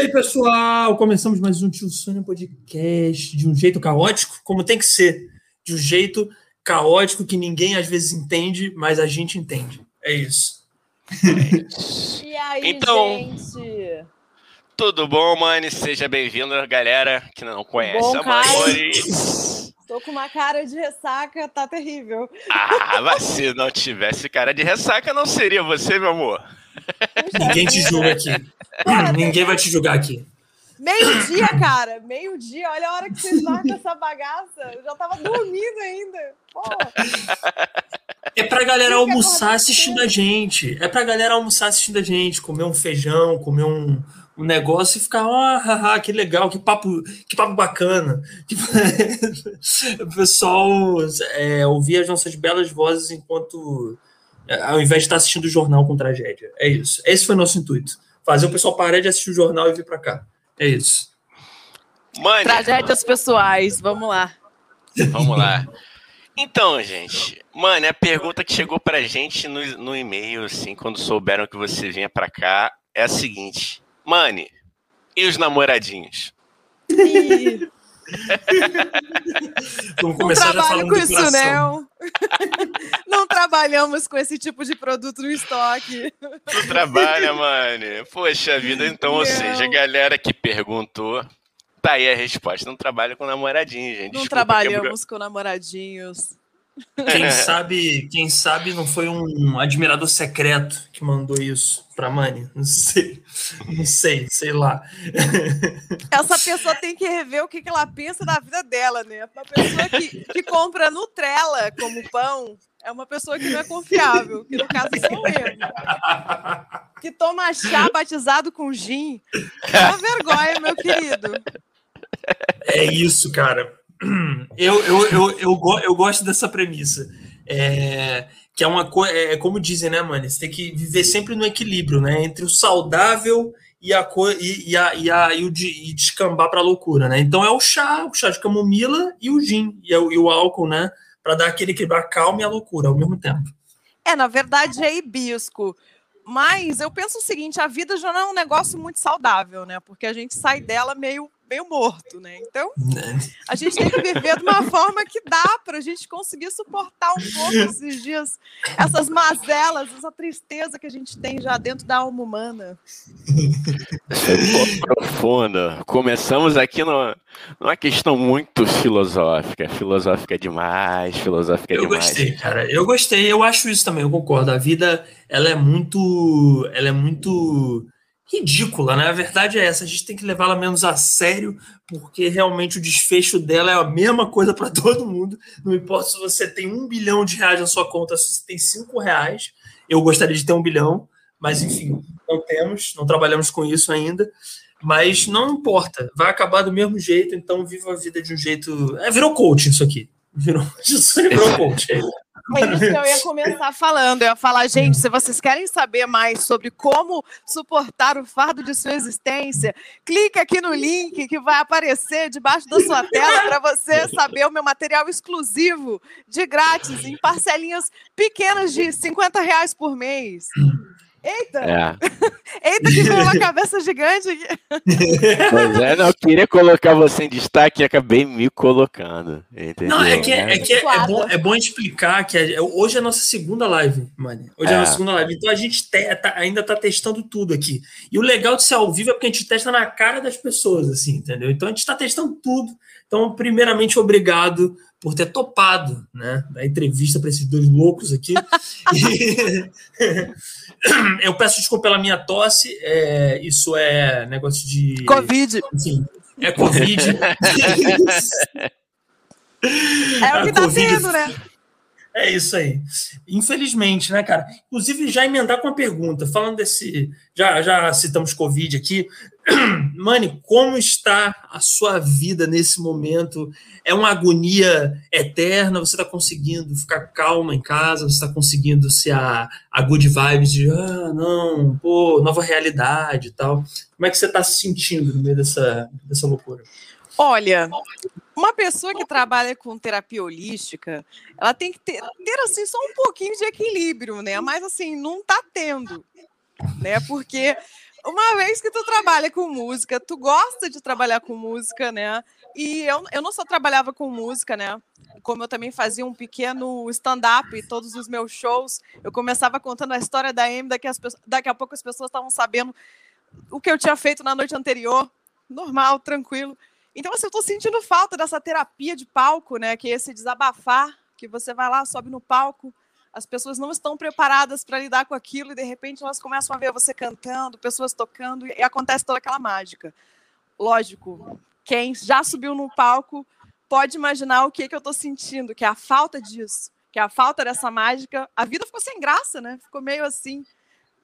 aí, pessoal! Começamos mais um Tio Sônia Podcast de um jeito caótico, como tem que ser. De um jeito caótico que ninguém às vezes entende, mas a gente entende. É isso. E aí, Então- gente? Tudo bom, mano? Seja bem-vindo, galera que não conhece Bom, a cara. Maiores. Tô com uma cara de ressaca, tá terrível. Ah, mas se não tivesse cara de ressaca, não seria você, meu amor. Ninguém te julga aqui. ninguém vai te julgar aqui. Meio-dia, cara. Meio-dia. Olha a hora que vocês com essa bagaça. Eu já tava dormindo ainda. Pô, É pra galera almoçar assistindo a gente. É pra galera almoçar assistindo a gente, comer um feijão, comer um, um negócio e ficar, ah, que legal, que papo, que papo bacana. o pessoal é, ouvir as nossas belas vozes enquanto. É, ao invés de estar assistindo o jornal com tragédia. É isso. Esse foi o nosso intuito. Fazer o pessoal parar de assistir o jornal e vir pra cá. É isso. Mano, Tragédias pessoais, vamos lá. vamos lá. Então, gente, mano, a pergunta que chegou pra gente no, no e-mail, assim, quando souberam que você vinha pra cá, é a seguinte. Mano, e os namoradinhos? Vamos não começar já trabalho com isso, coração. não. Não trabalhamos com esse tipo de produto no estoque. Tu trabalha, mano. Poxa vida, então, ou Não. seja, a galera que perguntou, tá aí a resposta. Não trabalha com namoradinho, gente. Não Desculpa trabalhamos com namoradinhos. Quem sabe, quem sabe não foi um admirador secreto que mandou isso pra Mani? Não sei. Não sei, sei lá. Essa pessoa tem que rever o que, que ela pensa da vida dela, né? Uma pessoa que, que compra Nutella como pão é uma pessoa que não é confiável, que no caso sou eu. Que toma chá batizado com gin. É uma vergonha, meu querido. É isso, cara. Eu, eu, eu, eu, eu gosto dessa premissa. É, que é uma coisa. É como dizem, né, mano? Você tem que viver sempre no equilíbrio, né? Entre o saudável e a co e, e, a, e, a, e o de, e descambar pra loucura, né? Então é o chá, o chá de camomila e o gin, e, é o- e o álcool, né? Pra dar aquele equilíbrio, a calma e a loucura ao mesmo tempo. É, na verdade é hibisco. Mas eu penso o seguinte, a vida já não é um negócio muito saudável, né? Porque a gente sai dela meio, meio morto, né? Então, né? a gente tem que viver de uma forma que dá para a gente conseguir suportar um pouco esses dias, essas mazelas, essa tristeza que a gente tem já dentro da alma humana. Pô, profunda. Começamos aqui no- numa questão muito filosófica. Filosófica demais, filosófica Eu demais. gostei, cara. Eu gostei. Eu acho isso também. Eu concordo. A vida, ela é muito, ela é muito ridícula, né? A verdade é essa. A gente tem que levá-la menos a sério, porque realmente o desfecho dela é a mesma coisa para todo mundo. Não importa se você tem um bilhão de reais na sua conta, se você tem cinco reais. Eu gostaria de ter um bilhão, mas enfim, não temos, não trabalhamos com isso ainda. Mas não importa, vai acabar do mesmo jeito, então viva a vida de um jeito. É, virou coaching isso aqui. Virou, virou coaching. É isso que eu ia começar falando. Eu ia falar, gente, se vocês querem saber mais sobre como suportar o fardo de sua existência, clica aqui no link que vai aparecer debaixo da sua tela para você saber o meu material exclusivo de grátis em parcelinhas pequenas de 50 reais por mês. Eita, É. eita que veio uma cabeça gigante aqui. Pois é, não, eu queria colocar você em destaque e acabei me colocando. Entendeu? Não, é que, é, né? que é, é bom, é bom explicar que hoje é a nossa segunda live, mano. Hoje é, a É. nossa segunda live. Então a gente te- tá- ainda tá testando tudo aqui. E o legal de ser ao vivo é porque a gente testa na cara das pessoas, assim, entendeu? Então a gente tá testando tudo. Então, primeiramente, obrigado por ter topado, né? A entrevista para esses dois loucos aqui. E- Eu peço desculpa pela minha tosse. é, isso é negócio de. Covid. Enfim, é Covid. É o que tá Covid tendo, né? É isso aí. Infelizmente, né, cara? Inclusive, já emendar com uma pergunta, falando desse. Já, já citamos Covid aqui. Mani, como está a sua vida nesse momento? É uma agonia eterna? Você está conseguindo ficar calma em casa? Você está conseguindo ser a, a good vibes de, ah, não, pô, nova realidade e tal? Como é que você está se sentindo no meio dessa, dessa loucura? Olha, uma pessoa que trabalha com terapia holística, ela tem que ter, ter assim só um pouquinho de equilíbrio, né? Mas assim, não tá tendo, né? Porque uma vez que tu trabalha com música, tu gosta de trabalhar com música, né? E eu, eu não só trabalhava com música, né? Como eu também fazia um pequeno stand-up e todos os meus shows, eu começava contando a história da Amy, daqui, as, daqui a pouco as pessoas estavam sabendo o que eu tinha feito na noite anterior. Normal, tranquilo. Então, assim, eu tô sentindo falta dessa terapia de palco, né? Que é esse desabafar, que você vai lá, sobe no palco, as pessoas não estão preparadas para lidar com aquilo e de repente elas começam a ver você cantando, pessoas tocando e acontece toda aquela mágica. Lógico, quem já subiu no palco pode imaginar o que, que eu estou sentindo, que é a falta disso, que é a falta dessa mágica. A vida ficou sem graça, né? Ficou meio assim,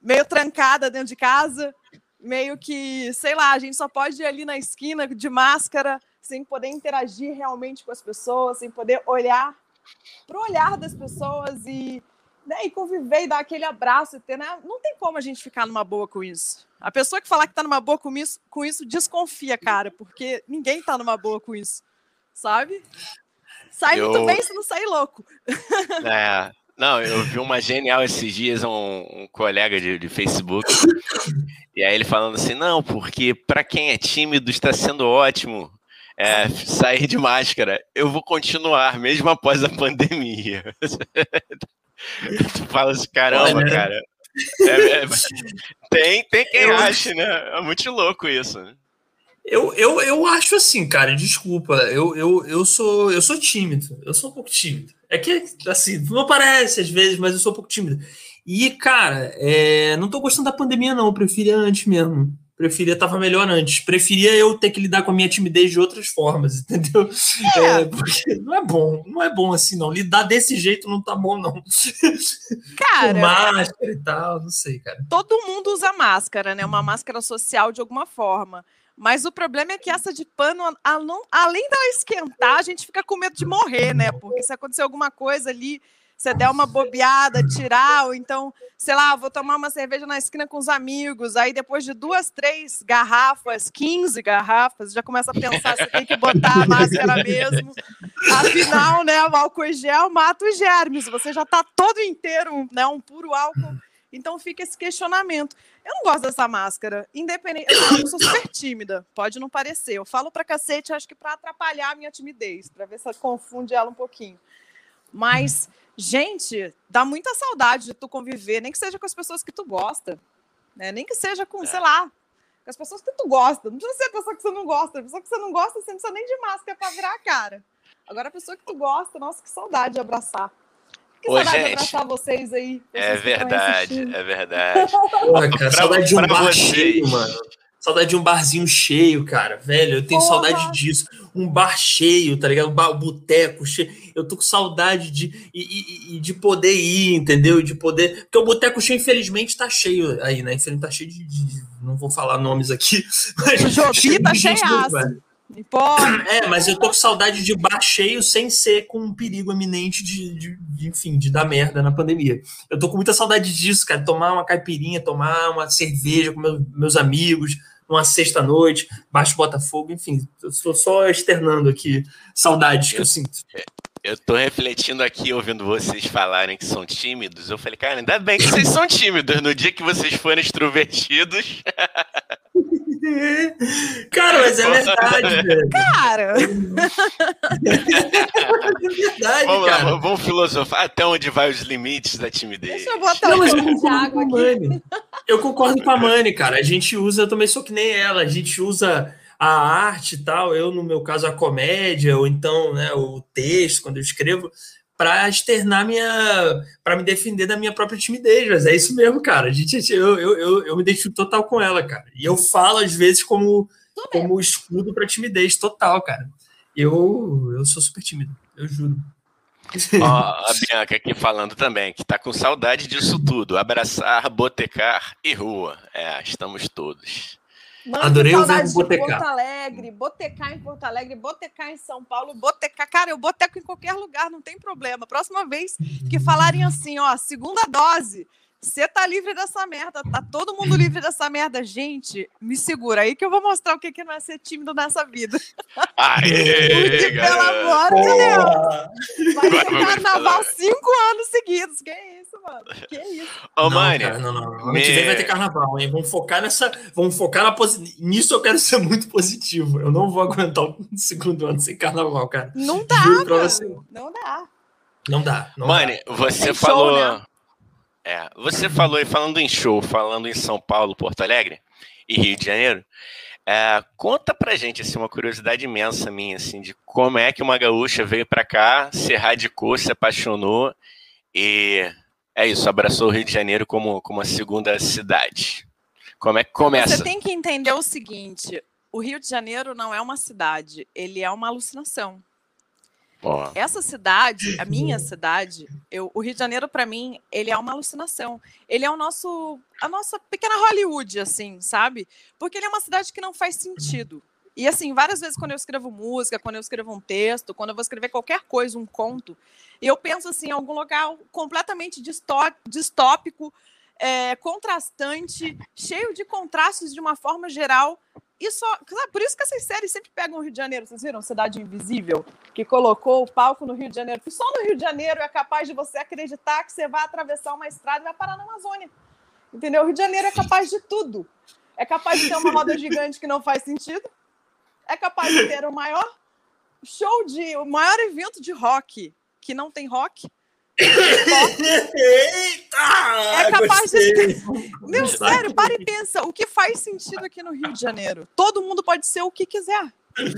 meio trancada dentro de casa, meio que, sei lá, a gente só pode ir ali na esquina de máscara, sem poder interagir realmente com as pessoas, sem poder olhar para o olhar das pessoas e, né, e conviver e dar aquele abraço e ter, né? Não tem como a gente ficar numa boa com isso. A pessoa que falar que está numa boa com isso, com isso desconfia, cara, porque ninguém está numa boa com isso, sabe? Sai eu... muito bem se não sair louco. É, não, eu vi uma genial esses dias, um, um colega de, de, Facebook, e aí ele falando assim, não, porque para quem é tímido está sendo ótimo é, sair de máscara. Eu vou continuar, mesmo após a pandemia. tu fala assim, caramba, Olha, cara. É, é, tem, tem quem eu... ache, né? É muito louco isso. Né? Eu, eu, eu acho assim, cara, desculpa. Eu, eu, eu, sou, eu sou tímido. Eu sou um pouco tímido. É que, assim, não parece às vezes, mas eu sou um pouco tímido. E, cara, é, não tô gostando da pandemia, não. Eu preferia antes mesmo. Preferia, estava melhor antes. Preferia eu ter que lidar com a minha timidez de outras formas, entendeu? É. É, porque não é bom, não é bom assim, não. Lidar desse jeito não tá bom, não. Cara. com máscara e tal, não sei, cara. Todo mundo usa máscara, né? Uma máscara social de alguma forma. Mas o problema é que essa de pano, além dela esquentar, a gente fica com medo de morrer, né? Porque se acontecer alguma coisa ali você der uma bobeada, tirar, ou então, sei lá, vou tomar uma cerveja na esquina com os amigos, aí depois de duas, três garrafas, 15 garrafas, já começa a pensar se tem que botar a máscara mesmo. Afinal, né, o álcool em gel mata os germes, você já está todo inteiro, né, um puro álcool. Então fica esse questionamento. Eu não gosto dessa máscara, independente. Eu sou super tímida, pode não parecer. Eu falo pra cacete, acho que para atrapalhar a minha timidez, para ver se confunde ela um pouquinho. Mas Gente, dá muita saudade de tu conviver, nem que seja com as pessoas que tu gosta, né? Nem que seja com, é. sei lá, com as pessoas que tu gosta. Não precisa ser a pessoa que você não gosta. A pessoa que você não gosta, você não precisa nem de máscara para virar a cara. Agora, a pessoa que tu gosta, nossa, que saudade de abraçar. Que Ô, saudade gente, de abraçar vocês aí. É verdade, é verdade. Porra, cara, saudade de um bar cheio, mano. Saudade de um barzinho cheio, cara. Velho, eu tenho Porra. saudade disso. Um bar cheio, tá ligado? Um bar, um boteco cheio. Eu tô com saudade de, de, de poder ir, entendeu? De poder. Porque o boteco cheio, infelizmente, tá cheio aí, né? Infelizmente tá cheio de. de não vou falar nomes aqui. Mas o Jobi tá cheio. É, mas eu tô com saudade de bar cheio sem ser com um perigo eminente de, de, de, enfim, de dar merda na pandemia. Eu tô com muita saudade disso, cara. Tomar uma caipirinha, tomar uma cerveja com meus, meus amigos, numa sexta-noite, baixo Botafogo, enfim, estou só externando aqui saudades que eu sinto. Eu tô refletindo aqui, ouvindo vocês falarem que são tímidos. Eu falei, cara, ainda bem que vocês são tímidos. No dia que vocês forem extrovertidos. Cara, mas é verdade, velho. Cara! é verdade, vamos cara. Lá, vamos filosofar até onde vai os limites da timidez. Deixa eu botar Não, um pouco de água aqui. Eu concordo com a Mani, cara. A gente usa, eu também sou que nem ela, a gente usa a arte e tal, eu, no meu caso, a comédia, ou então né, o texto, quando eu escrevo, para externar minha. para me defender da minha própria timidez. Mas é isso mesmo, cara. A gente, eu, eu, eu, eu me identifico total com ela, cara. E eu falo, às vezes, como, como escudo para timidez total, cara. Eu, eu sou super tímido, eu juro. Ó, a Bianca aqui falando também, que tá com saudade disso tudo. Abraçar, botecar e rua. É, estamos todos. Mano, Adorei o verbo botecar. Porto Alegre, botecar em Porto Alegre, botecar em São Paulo, botecar. Cara, eu boteco em qualquer lugar, não tem problema. Próxima vez que falarem assim, ó, segunda dose, Você tá livre dessa merda, tá todo mundo livre dessa merda. Gente, me segura aí que eu vou mostrar o que não é ser tímido nessa vida. Aê, Porque, pelo amor de Deus, vai ter carnaval cinco anos seguidos. Que isso, mano? Que isso? Ô, não. Cara, não, não. Ano que vem vai ter carnaval, hein? Vamos focar nessa. Vamos focar na posi... nisso. Eu quero ser muito positivo. Eu não vou aguentar o segundo ano sem carnaval, cara. Não dá, mano. Não dá. Não dá. Não Mãe, dá. você Tem falou. show, né? É, você falou, e falando em show, falando em São Paulo, Porto Alegre e Rio de Janeiro, é, conta pra gente, assim, uma curiosidade imensa minha, assim, de como é que uma gaúcha veio pra cá, se radicou, se apaixonou e é isso, abraçou o Rio de Janeiro como, como a segunda cidade. Como é que começa? Você tem que entender o seguinte: o Rio de Janeiro não é uma cidade, ele é uma alucinação. Ó, Essa cidade, a minha cidade, eu, o Rio de Janeiro, para mim, ele é uma alucinação. Ele é o nosso, a nossa pequena Hollywood, assim, sabe? Porque ele é uma cidade que não faz sentido. E assim, várias vezes quando eu escrevo música, quando eu escrevo um texto, quando eu vou escrever qualquer coisa, um conto, eu penso assim, em algum lugar completamente distó- distópico, é, contrastante, cheio de contrastes de uma forma geral. E só, sabe, por isso que essas séries sempre pegam o Rio de Janeiro. Vocês viram Cidade Invisível? Que colocou o palco no Rio de Janeiro. Que só no Rio de Janeiro é capaz de você acreditar que você vai atravessar uma estrada e vai parar na Amazônia. Entendeu? O Rio de Janeiro é capaz de tudo. É capaz de ter uma roda gigante que não faz sentido. É capaz de ter o maior show de. o maior evento de rock que não tem rock. Eita! É capaz de gostei. Meu, Está sério, para e pensa. O que faz sentido aqui no Rio de Janeiro? Todo mundo pode ser o que quiser.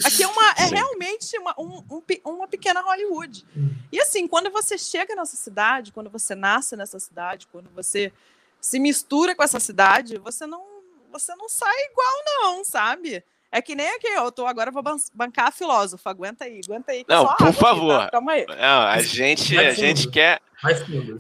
Aqui é, uma, é realmente uma, um- um uma pequena Hollywood. E assim, quando você chega nessa cidade, quando você nasce nessa cidade, quando você se mistura com essa cidade, você não, você não sai igual, não, sabe? É que nem aqui, eu tô agora eu vou ban- bancar a filósofa. Aguenta aí, aguenta aí. que Não, por aqui, favor. tá? Calma aí. não, a gente, a gente quer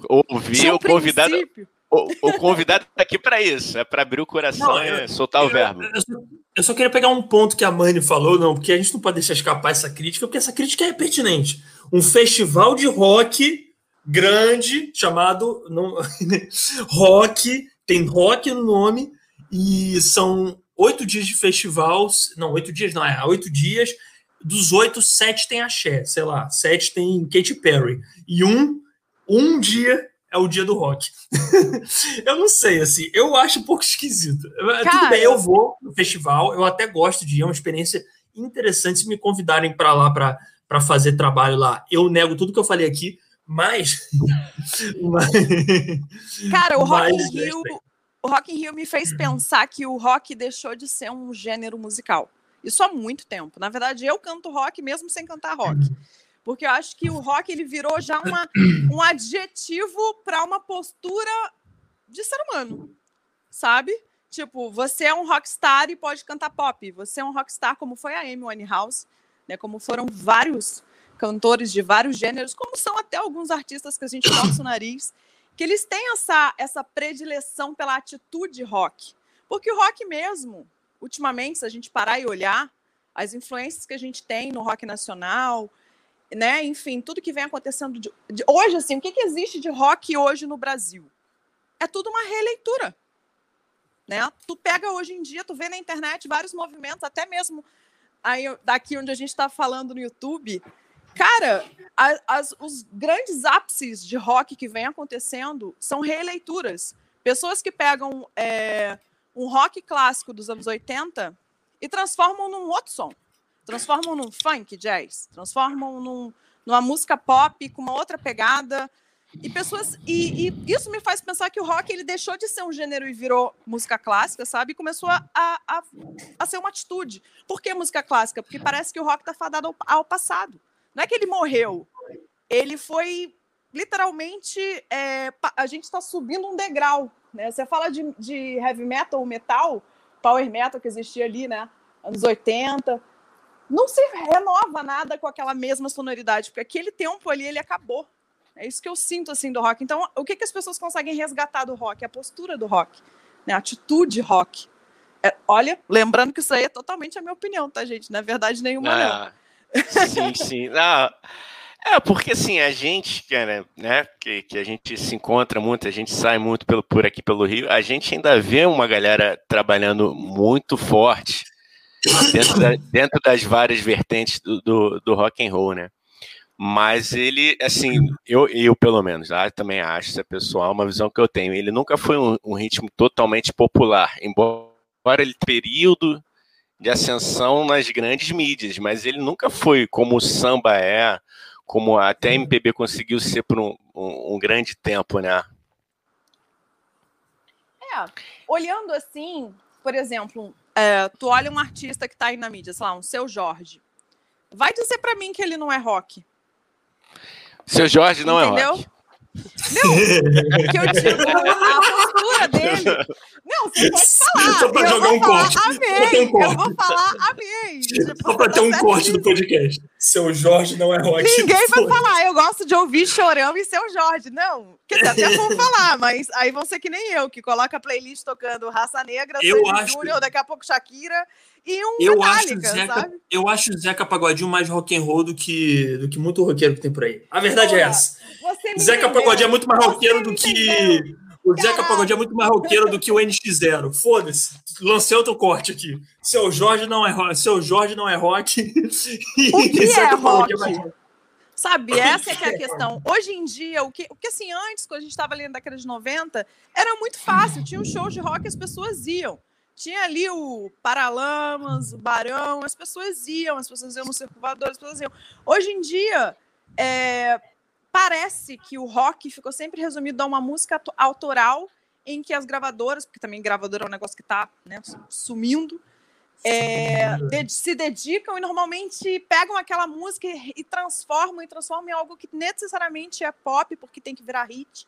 ouvir um o convidado. princípio. O, o convidado tá aqui para isso, é para abrir o coração Não, e eu- soltar o Eu- verbo. Eu, só, eu só queria pegar um ponto que a Mani falou, não, porque a gente não pode deixar escapar essa crítica, porque essa crítica é pertinente. Um festival de rock grande, chamado não, Rock, tem rock no nome, e são oito dias de festival. Não, oito dias não, é oito dias. Dos oito, sete tem axé, sei lá, sete tem Katy Perry. E um, um dia é o dia do rock. eu não sei, assim, eu acho um pouco esquisito. Tudo Cara, bem, eu vou no festival, eu até gosto de ir, é uma experiência interessante. Se me convidarem para lá para fazer trabalho lá, eu nego tudo que eu falei aqui, mas. mas Cara, o Rock Mas, in Rio, o Rock in Rio me fez pensar que o rock deixou de ser um gênero musical. Isso há muito tempo. Na verdade, eu canto rock mesmo sem cantar rock. Porque eu acho que o rock ele virou já uma, um adjetivo para uma postura de ser humano. Sabe? Tipo, você é um rockstar e pode cantar pop. Você é um rockstar como foi a Amy Winehouse, né? Como foram vários cantores de vários gêneros, como são até alguns artistas que a gente torce o nariz, que eles têm essa, essa predileção pela atitude rock. Porque o rock mesmo, ultimamente, se a gente parar e olhar, as influências que a gente tem no rock nacional, né? Enfim, tudo que vem acontecendo de, de- hoje, assim, o que, que existe de rock hoje no Brasil? É tudo uma releitura. Né? Tu pega hoje em dia, tu vê na internet vários movimentos, até mesmo aí, daqui onde a gente está falando no YouTube. Cara, a- as- os grandes ápices de rock que vem acontecendo são releituras. Pessoas que pegam é, um rock clássico dos anos 80 e transformam num outro som. Transformam num funk jazz, transformam num- numa música pop com uma outra pegada. E pessoas e, e isso me faz pensar que o rock ele deixou de ser um gênero e virou música clássica, sabe? E começou a, a, a ser uma atitude. Por que música clássica? Porque parece que o rock está fadado ao, ao passado. Não é que ele morreu, ele foi literalmente é, a gente está subindo um degrau. Né? Você fala de, de heavy metal, metal, power metal que existia ali, né? Anos 80. Não se renova nada com aquela mesma sonoridade, porque aquele tempo ali ele acabou. É isso que eu sinto assim do rock. Então, o que, que as pessoas conseguem resgatar do rock? A postura do rock, né? a atitude rock. É, olha, lembrando que isso aí é totalmente a minha opinião, tá, gente? Não é verdade nenhuma, não. Sim, sim. Não, É, porque assim, a gente, cara, né, que, que a gente se encontra muito, a gente sai muito pelo, por aqui pelo Rio, a gente ainda vê uma galera trabalhando muito forte dentro, da, dentro das várias vertentes do, do, do, rock and roll, né? Mas ele, assim, eu, eu pelo menos, ah, também acho, isso é pessoal, uma visão que eu tenho, ele nunca foi um, um ritmo totalmente popular, embora ele período de ascensão nas grandes mídias, mas ele nunca foi como o samba é, como até a MPB conseguiu ser por um, um, um grande tempo, né? É, olhando assim, por exemplo, é, tu olha um artista que está aí na mídia, sei lá, um Seu Jorge. Vai dizer para mim que ele não é rock. Seu Jorge não Entendeu? é rock. Não, que eu digo a postura dele. Não, você pode falar. Só pra eu jogar um corte. Amei. Um corte. Eu vou falar amei. Tipo, Só pra ter um corte do podcast. Seu Jorge não é rock. Ninguém vai falar. Eu gosto de ouvir chorão e seu Jorge. Não. Quer dizer, até vou falar, mas aí vão ser que nem eu, que coloca a playlist tocando Raça Negra, eu acho... Júnior, daqui a pouco Shakira e um eu acho Zeca, sabe? Eu acho o Zeca Pagodinho mais rock and roll do que, do que muito roqueiro que tem por aí. A verdade é essa. Zeca entendeu. Pagodinho é muito mais roqueiro do que. O Zeca Pagodinho é muito mais roqueiro do que o NX0. Foda-se. Lancei outro corte aqui. Seu Jorge não é rock. Seu Jorge não é rock. O que é rock? Sabe, essa é que é a questão. Hoje em dia, o que, o que assim, antes, quando a gente estava ali na década de 90, era muito fácil. Tinha um show de rock e as pessoas iam. Tinha ali o Paralamas, o Barão, as pessoas iam, as pessoas iam no circulador, as pessoas iam. Hoje em dia, é, parece que o rock ficou sempre resumido a uma música autoral em que as gravadoras, porque também gravadora é um negócio que está né, sumindo, é, de, se dedicam e normalmente pegam aquela música e, e, transformam e transformam em algo que necessariamente é pop, porque tem que virar hit.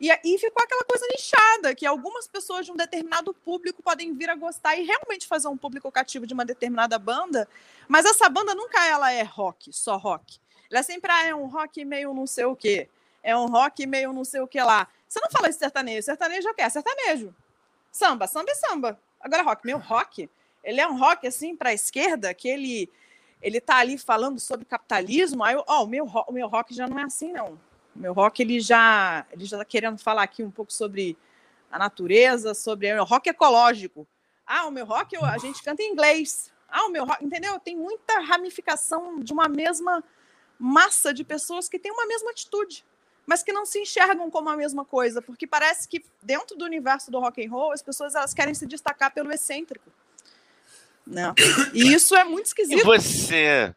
E aí ficou aquela coisa nichada, que algumas pessoas de um determinado público podem vir a gostar e realmente fazer um público cativo de uma determinada banda, mas essa banda nunca ela é rock, só rock. Ela sempre ah, é um rock meio não sei o quê. É um rock meio não sei o que lá. Você não fala de sertanejo. Sertanejo é o quê? É sertanejo. Samba. Samba é samba. Agora, rock. Meu rock, ele é um rock, assim, para a esquerda, que ele, ele tá ali falando sobre capitalismo. Aí, ó, o meu, o meu rock já não é assim, não. O meu rock, ele já, ele já tá querendo falar aqui um pouco sobre a natureza, sobre o rock ecológico. Ah, o meu rock, a gente canta em inglês. Ah, o meu rock, entendeu? Tem muita ramificação de uma mesma massa de pessoas que têm uma mesma atitude, mas que não se enxergam como a mesma coisa, porque parece que dentro do universo do rock and roll as pessoas elas querem se destacar pelo excêntrico. Né? E isso é muito esquisito. E você.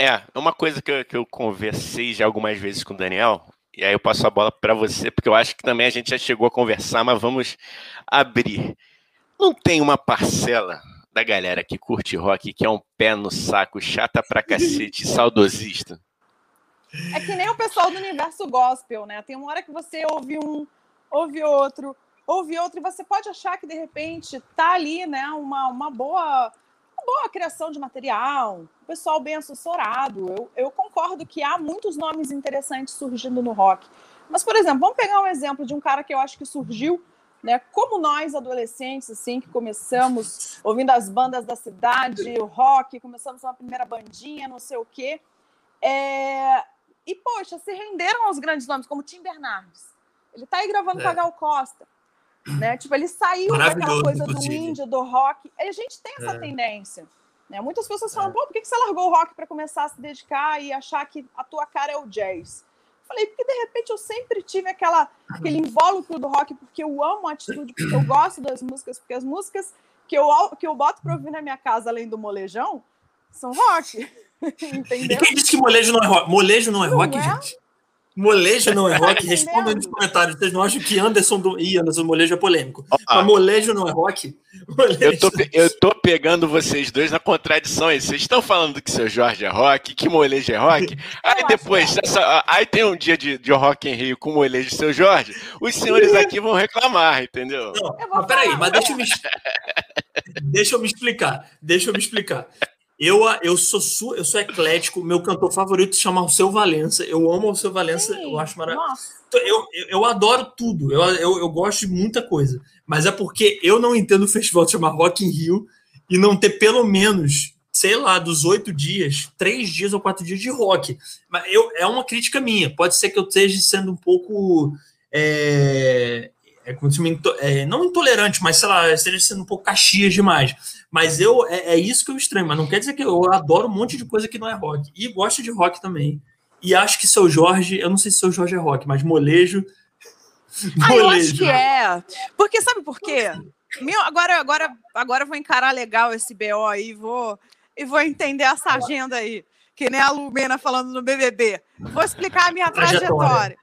É, uma coisa que eu, que eu conversei já algumas vezes com o Daniel, e aí eu passo a bola para você, porque eu acho que também a gente já chegou a conversar, mas vamos abrir. Não tem uma parcela da galera que curte rock, que é um pé no saco, chata pra cacete, saudosista? É que nem o pessoal do universo gospel, né? Tem uma hora que você ouve um, ouve outro, ouve outro, e você pode achar que de repente tá ali, né, uma, uma boa boa criação de material, pessoal bem assessorado. Eu, eu concordo que há muitos nomes interessantes surgindo no rock. Mas, por exemplo, vamos pegar um exemplo de um cara que eu acho que surgiu né? Como nós adolescentes, assim, que começamos ouvindo as bandas da cidade, o rock, começamos uma primeira bandinha, não sei o quê, é... e poxa, se renderam aos grandes nomes, como Tim Bernardes. Ele tá aí gravando é. com a Gal Costa, né? Tipo, ele saiu daquela coisa do índio, do rock. A gente tem essa é. tendência. Né? Muitas pessoas falam, é. pô, por que você largou o rock para começar a se dedicar e achar que a tua cara é o jazz? falei, porque de repente eu sempre tive aquela, aquele invólucro do rock, porque eu amo a atitude, porque eu gosto das músicas, porque as músicas que eu, que eu boto para ouvir na minha casa, além do molejão, são rock. Entendeu? E quem disse que molejo não é rock? Molejo não é não rock, é? gente? Molejo não é rock? Respondam nos comentários. Vocês não acham que Anderson do. Ih, Anderson Molejo é polêmico. Ah, Mas molejo não é rock? Eu tô, eu tô pegando vocês dois na contradição aí. Vocês estão falando que seu Jorge é rock, que molejo é rock. Aí depois, é. essa, aí tem um dia de, de rock em Rio com molejo e seu Jorge. Os senhores aqui vão reclamar, entendeu? Não, mas peraí, mas deixa eu me, deixa eu me explicar. Deixa eu me explicar. Eu, eu, sou, eu sou eclético, meu cantor favorito se chama Alceu Valença. Eu amo o Alceu Valença, eu acho maravilhoso. Eu, eu, eu, adoro tudo, eu, eu, eu gosto de muita coisa. Mas é porque eu não entendo o festival de chamar Rock in Rio e não ter pelo menos sei lá, dos oito dias, três dias ou quatro dias de rock. Mas eu, é uma crítica minha. Pode ser que eu esteja sendo um pouco. É, é, é, não intolerante, mas sei lá, esteja sendo um pouco caxias demais. Mas eu é, é, isso que eu estranho, mas não quer dizer que eu adoro um monte de coisa que não é rock. E gosto de rock também. E acho que seu Jorge, eu não sei se seu Jorge é rock, mas molejo. Ah, eu acho que é. Porque sabe por quê? Meu, agora, agora, agora eu vou encarar legal esse BO aí, vou e vou entender essa agenda aí, que nem a Lumena falando no BBB. Vou explicar a minha trajetória.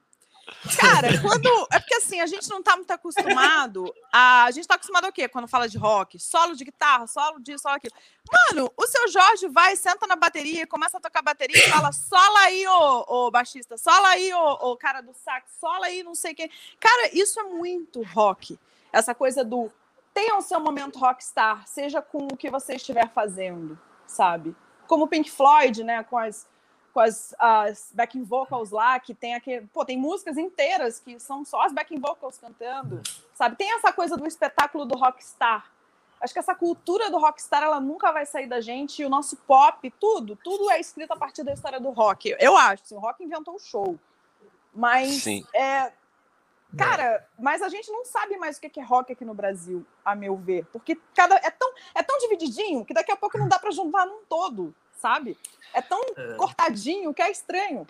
Cara, quando. É porque assim, a gente não tá muito acostumado. A, a gente tá acostumado ao quê? Quando fala de rock? Solo de guitarra, solo disso, solo aquilo. Mano, o seu Jorge vai, senta na bateria, começa a tocar bateria e fala: sola aí, ô, ô baixista, sola aí, ô, ô cara do sax, sola aí, não sei quem. Cara, isso é muito rock. Essa coisa do tenha o seu momento rockstar, seja com o que você estiver fazendo, sabe? Como o Pink Floyd, né? Com as as, as backing vocals lá, que tem aquele. Pô, tem músicas inteiras que são só as backing vocals cantando, sabe? Tem essa coisa do espetáculo do rockstar. Acho que essa cultura do rockstar ela nunca vai sair da gente e o nosso pop, tudo, tudo é escrito a partir da história do rock. Eu acho, assim, o rock inventou o show. Mas Sim. é, Cara, mas a gente não sabe mais o que é rock aqui no Brasil, a meu ver. Porque cada é tão, é tão divididinho que daqui a pouco não dá para juntar num todo sabe? É tão é. cortadinho que é estranho.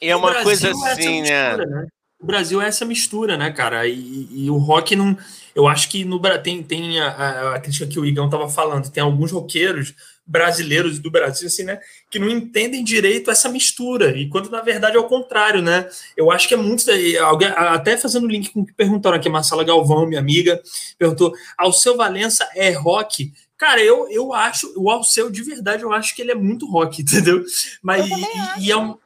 E é uma coisa é assim, né? mistura, né? O Brasil é essa mistura, né, cara? E, e, o rock não. Eu acho que no tem, tem a, a crítica que o Igão tava falando, tem alguns roqueiros brasileiros do Brasil, assim, né, que não entendem direito essa mistura, e quando na verdade é o contrário, né? Eu acho que é muito. Alguém, até fazendo link com o que perguntaram aqui, Marcela Galvão, minha amiga, perguntou: ao seu Valença é rock? Cara, eu, eu acho, o Alceu, de verdade, eu acho que ele é muito rock, entendeu? Mas e, e, é, um,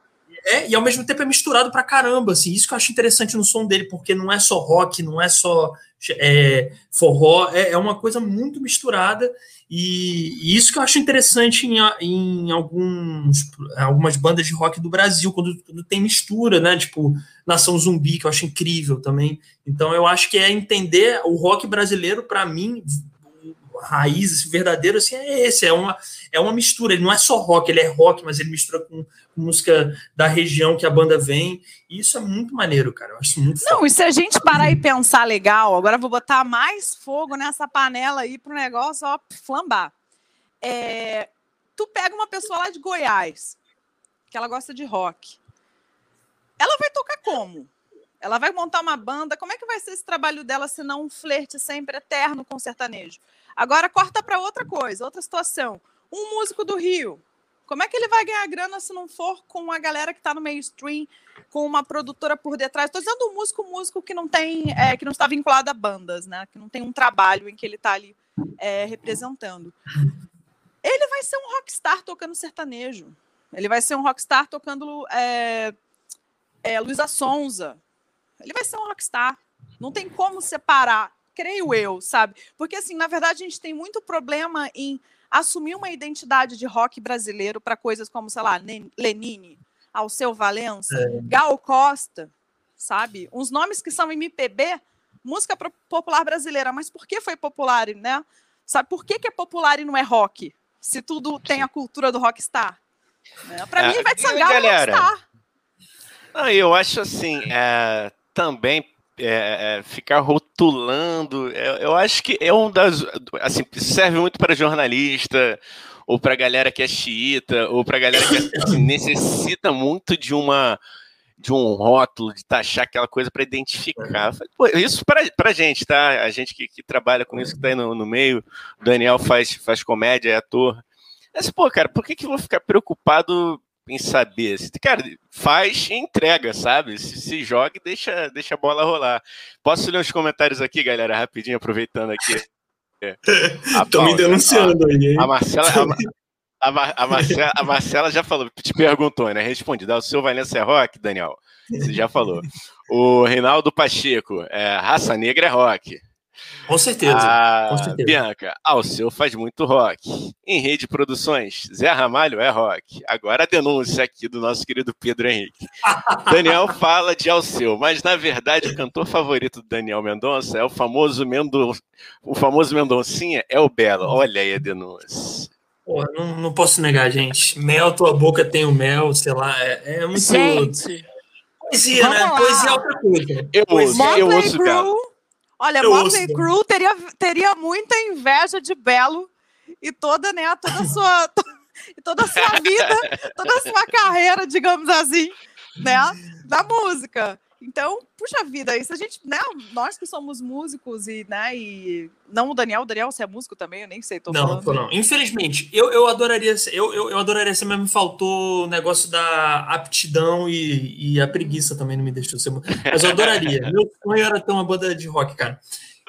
é, e ao mesmo tempo é misturado pra caramba, assim, isso que eu acho interessante no som dele, porque não é só rock, não é só é, forró, é, é uma coisa muito misturada, e, e, isso que eu acho interessante em, em alguns, algumas bandas de rock do Brasil, quando, quando, tem mistura, né? Tipo, Nação Zumbi, que eu acho incrível também. Então, eu acho que é entender o rock brasileiro, para mim, raiz, esse verdadeiro, assim, é esse, é uma, é uma mistura, ele não é só rock, ele é rock, mas ele mistura com, música da região que a banda vem, e isso é muito maneiro, cara, eu acho muito Não, foda. e se a gente parar e pensar legal, agora vou botar mais fogo nessa panela aí pro negócio, ó, flambar. É, tu pega uma pessoa lá de Goiás, que ela gosta de rock, ela vai tocar como? Ela vai montar uma banda. Como é que vai ser esse trabalho dela se não um flerte sempre eterno com o sertanejo? Agora corta para outra coisa, outra situação. Um músico do Rio, como é que ele vai ganhar grana se não for com a galera que está no mainstream, com uma produtora por detrás? Estou dizendo um músico, músico que não tem, é, que não está vinculado a bandas, né? Que não tem um trabalho em que ele está ali é, representando. Ele vai ser um rockstar tocando sertanejo. Ele vai ser um rockstar tocando é, é, Luísa Sonza. Ele vai ser um rockstar. Não tem como separar creio eu, sabe? Porque, assim, na verdade, a gente tem muito problema em assumir uma identidade de rock brasileiro para coisas como, sei lá, Lenine, Alceu Valença, é. Gal Costa, sabe? Uns nomes que são MPB, música popular brasileira. Mas por que foi popular, né? Sabe por que, que é popular e não é rock? Se tudo tem a cultura do rockstar. Né? Para é, mim, vai Sangalo é rockstar. Não, eu acho assim, é, também é, é, ficar rotulando, eu, eu, acho que é um das. Assim, serve muito para jornalista, ou para galera que é xiita, ou para galera que assim, necessita muito de uma de um rótulo, de taxar aquela coisa para identificar. Pô, isso para a gente, tá? A gente que, que trabalha com isso, que está aí no, no, meio, o Daniel faz, faz comédia, é ator. Mas, pô, cara, por que, que eu vou ficar preocupado em saber. Cara, faz e entrega, sabe? Se, se joga e deixa, deixa a bola rolar. Posso ler os comentários aqui, galera, rapidinho, aproveitando aqui. Estão me denunciando aí, A Marcela, a, a, a, Marcela, a Marcela já falou, te perguntou, né? Respondi. O seu Valença é rock, Daniel? Você já falou. O Reinaldo Pacheco, é, raça negra é rock. Com certeza, a com certeza. Bianca, Alceu faz muito rock. Em Rede Produções, Zé Ramalho é rock. Agora a denúncia aqui do nosso querido Pedro Henrique. Daniel fala de Alceu, mas na verdade o cantor favorito do Daniel Mendonça é o famoso Mendon... o famoso Mendoncinha é o Belo. Olha aí a denúncia. Pô, não, não posso negar, gente. Mel, tua boca tem o mel, sei lá, é, é muito. Gente, Poesia, né? Lá. Poesia é outra coisa. Eu ouço, eu ouço, Bela. Olha, Eu Motley. Crue teria, teria muita inveja de Belo e toda, né, toda a sua, toda a sua vida, toda a sua carreira, digamos assim, né, da música. Então, puxa vida, isso a gente, né, nós que somos músicos e, né, e não o Daniel, o Daniel você é músico também, eu nem sei, tô Não, falando. tô não. Infelizmente, eu, eu adoraria ser, eu, eu, eu adoraria ser, mas me faltou o negócio da aptidão e, e a preguiça também não me deixou ser. Mas eu adoraria. Meu sonho era ter uma banda de rock, cara.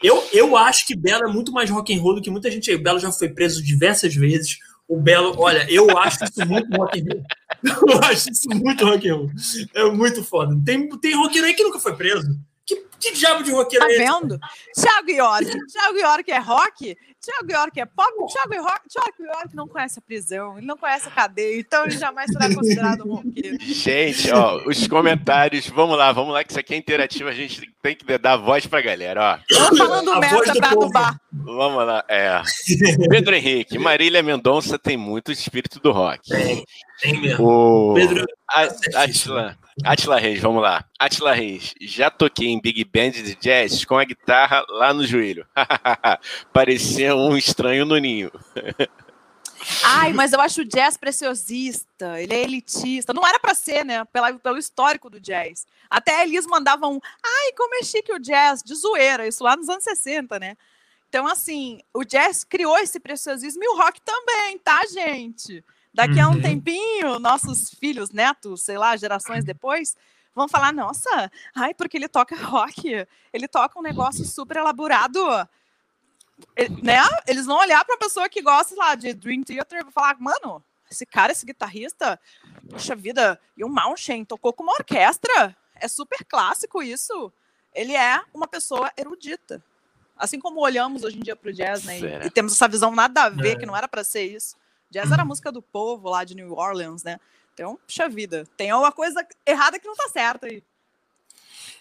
Eu, eu acho que Belo é muito mais rock and roll do que muita gente aí. O Belo já foi preso diversas vezes. O Belo, olha, eu acho isso muito rock and roll. Eu acho isso muito rock and roll. É muito foda. Tem, tem roqueiro aí que nunca foi preso. Que, que diabo de roqueiro Tá é esse? vendo? Thiago York. Thiago York é rock, Thiago York é pop, Thiago York, Thiago York não conhece a prisão, ele não conhece a cadeia, então ele jamais será considerado um roqueiro. Gente, ó, os comentários, vamos lá, vamos lá, que isso aqui é interativo, a gente tem que dar voz pra galera, ó. Eu falando A merda do pra adubar. Vamos lá, é. Pedro Henrique, Marília Mendonça tem muito espírito do rock. Tem, tem mesmo. O Pedro, certíssimo. Atila, Atila Reis, vamos lá. Atila Reis, já toquei em Big Band de jazz com a guitarra lá no joelho. Parecia um estranho no ninho. Ai, mas eu acho o jazz preciosista, ele é elitista. Não era pra ser, né? Pela, pelo histórico do jazz. Até eles mandavam, ai, como é chique o jazz, de zoeira, isso lá nos anos 60, né? Então, assim, o jazz criou esse preciosismo e o rock também, tá, gente? Daqui a um Uhum. tempinho, nossos filhos, netos, sei lá, gerações depois, vão falar: nossa, ai, porque ele toca rock, ele toca um negócio super elaborado. Ele- né? Eles vão olhar para a pessoa que gosta lá de Dream Theater e vão falar: mano, esse cara, esse guitarrista, puxa vida, e o Malmsteen tocou com uma orquestra. É super clássico isso. Ele é uma pessoa erudita. Assim como olhamos hoje em dia para o jazz, né? e-. E, temos essa visão nada a ver, É. que não era para ser isso. Jazz era a música do povo lá de New Orleans, né? Então, puxa vida, tem alguma coisa errada que não tá certa aí.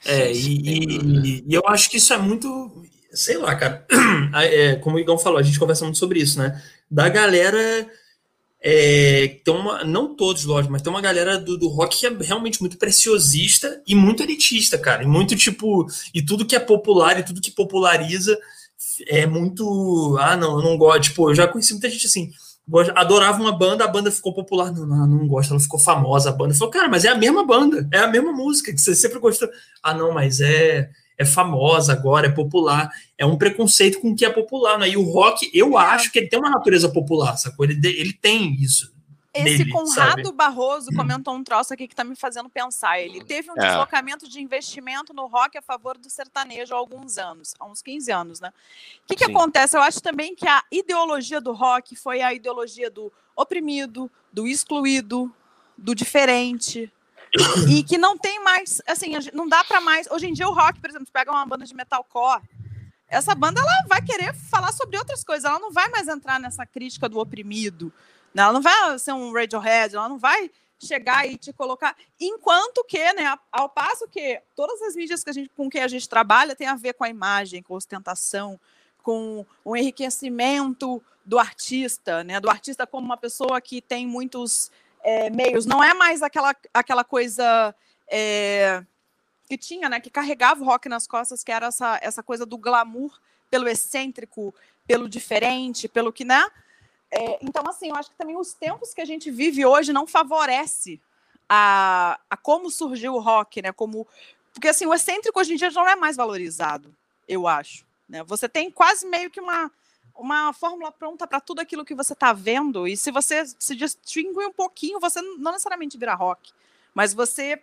É, e, e- e eu acho que isso é muito. Sei lá, cara. É, como o Igão falou, a gente conversa muito sobre isso, né? Da galera. É, tem uma, não todos, lógico, mas tem uma galera do, do rock que é realmente muito preciosista e muito elitista, cara. E muito tipo. E tudo que é popular e tudo que populariza é muito. Ah, não, eu não gosto. Tipo, eu já conheci muita gente assim. Gosta- Adorava uma banda, a banda ficou popular. Não, não, não gosto, ela ficou famosa. A banda falou, cara, mas é a mesma banda, é a mesma música que você sempre gostou. Ah, não, mas é, é famosa agora, é popular. É um preconceito com o que é popular, né? E o rock, eu acho que ele tem uma natureza popular, sacou? Ele, ele tem isso. Esse Conrado sabe? Barroso comentou um troço aqui que tá me fazendo pensar. Ele teve um É. deslocamento de investimento no rock a favor do sertanejo há alguns anos, há uns 15 anos, né? O que, que Sim. acontece? Eu acho também que a ideologia do rock foi a ideologia do oprimido, do excluído, do diferente. e que não tem mais, assim, não dá para mais. Hoje em dia, o rock, por exemplo, pega uma banda de metalcore, essa banda ela vai querer falar sobre outras coisas, ela não vai mais entrar nessa crítica do oprimido, ela não vai ser um Radiohead, ela não vai chegar e te colocar. Enquanto que, né, ao passo que todas as mídias que a gente, com que a gente trabalha tem a ver com a imagem, com a ostentação, com o enriquecimento do artista, né, do artista como uma pessoa que tem muitos é, meios. Não é mais aquela, aquela coisa é, que tinha, né, que carregava o rock nas costas, que era essa, essa coisa do glamour pelo excêntrico, pelo diferente, pelo que, né? É, então, assim, eu acho que também os tempos que a gente vive hoje não favorece a, a como surgiu o rock, né? Como, porque assim, o excêntrico hoje em dia não é mais valorizado, eu acho. Né? Você tem quase meio que uma, uma fórmula pronta para tudo aquilo que você está vendo, e se você se distingue um pouquinho, você não necessariamente vira rock, mas você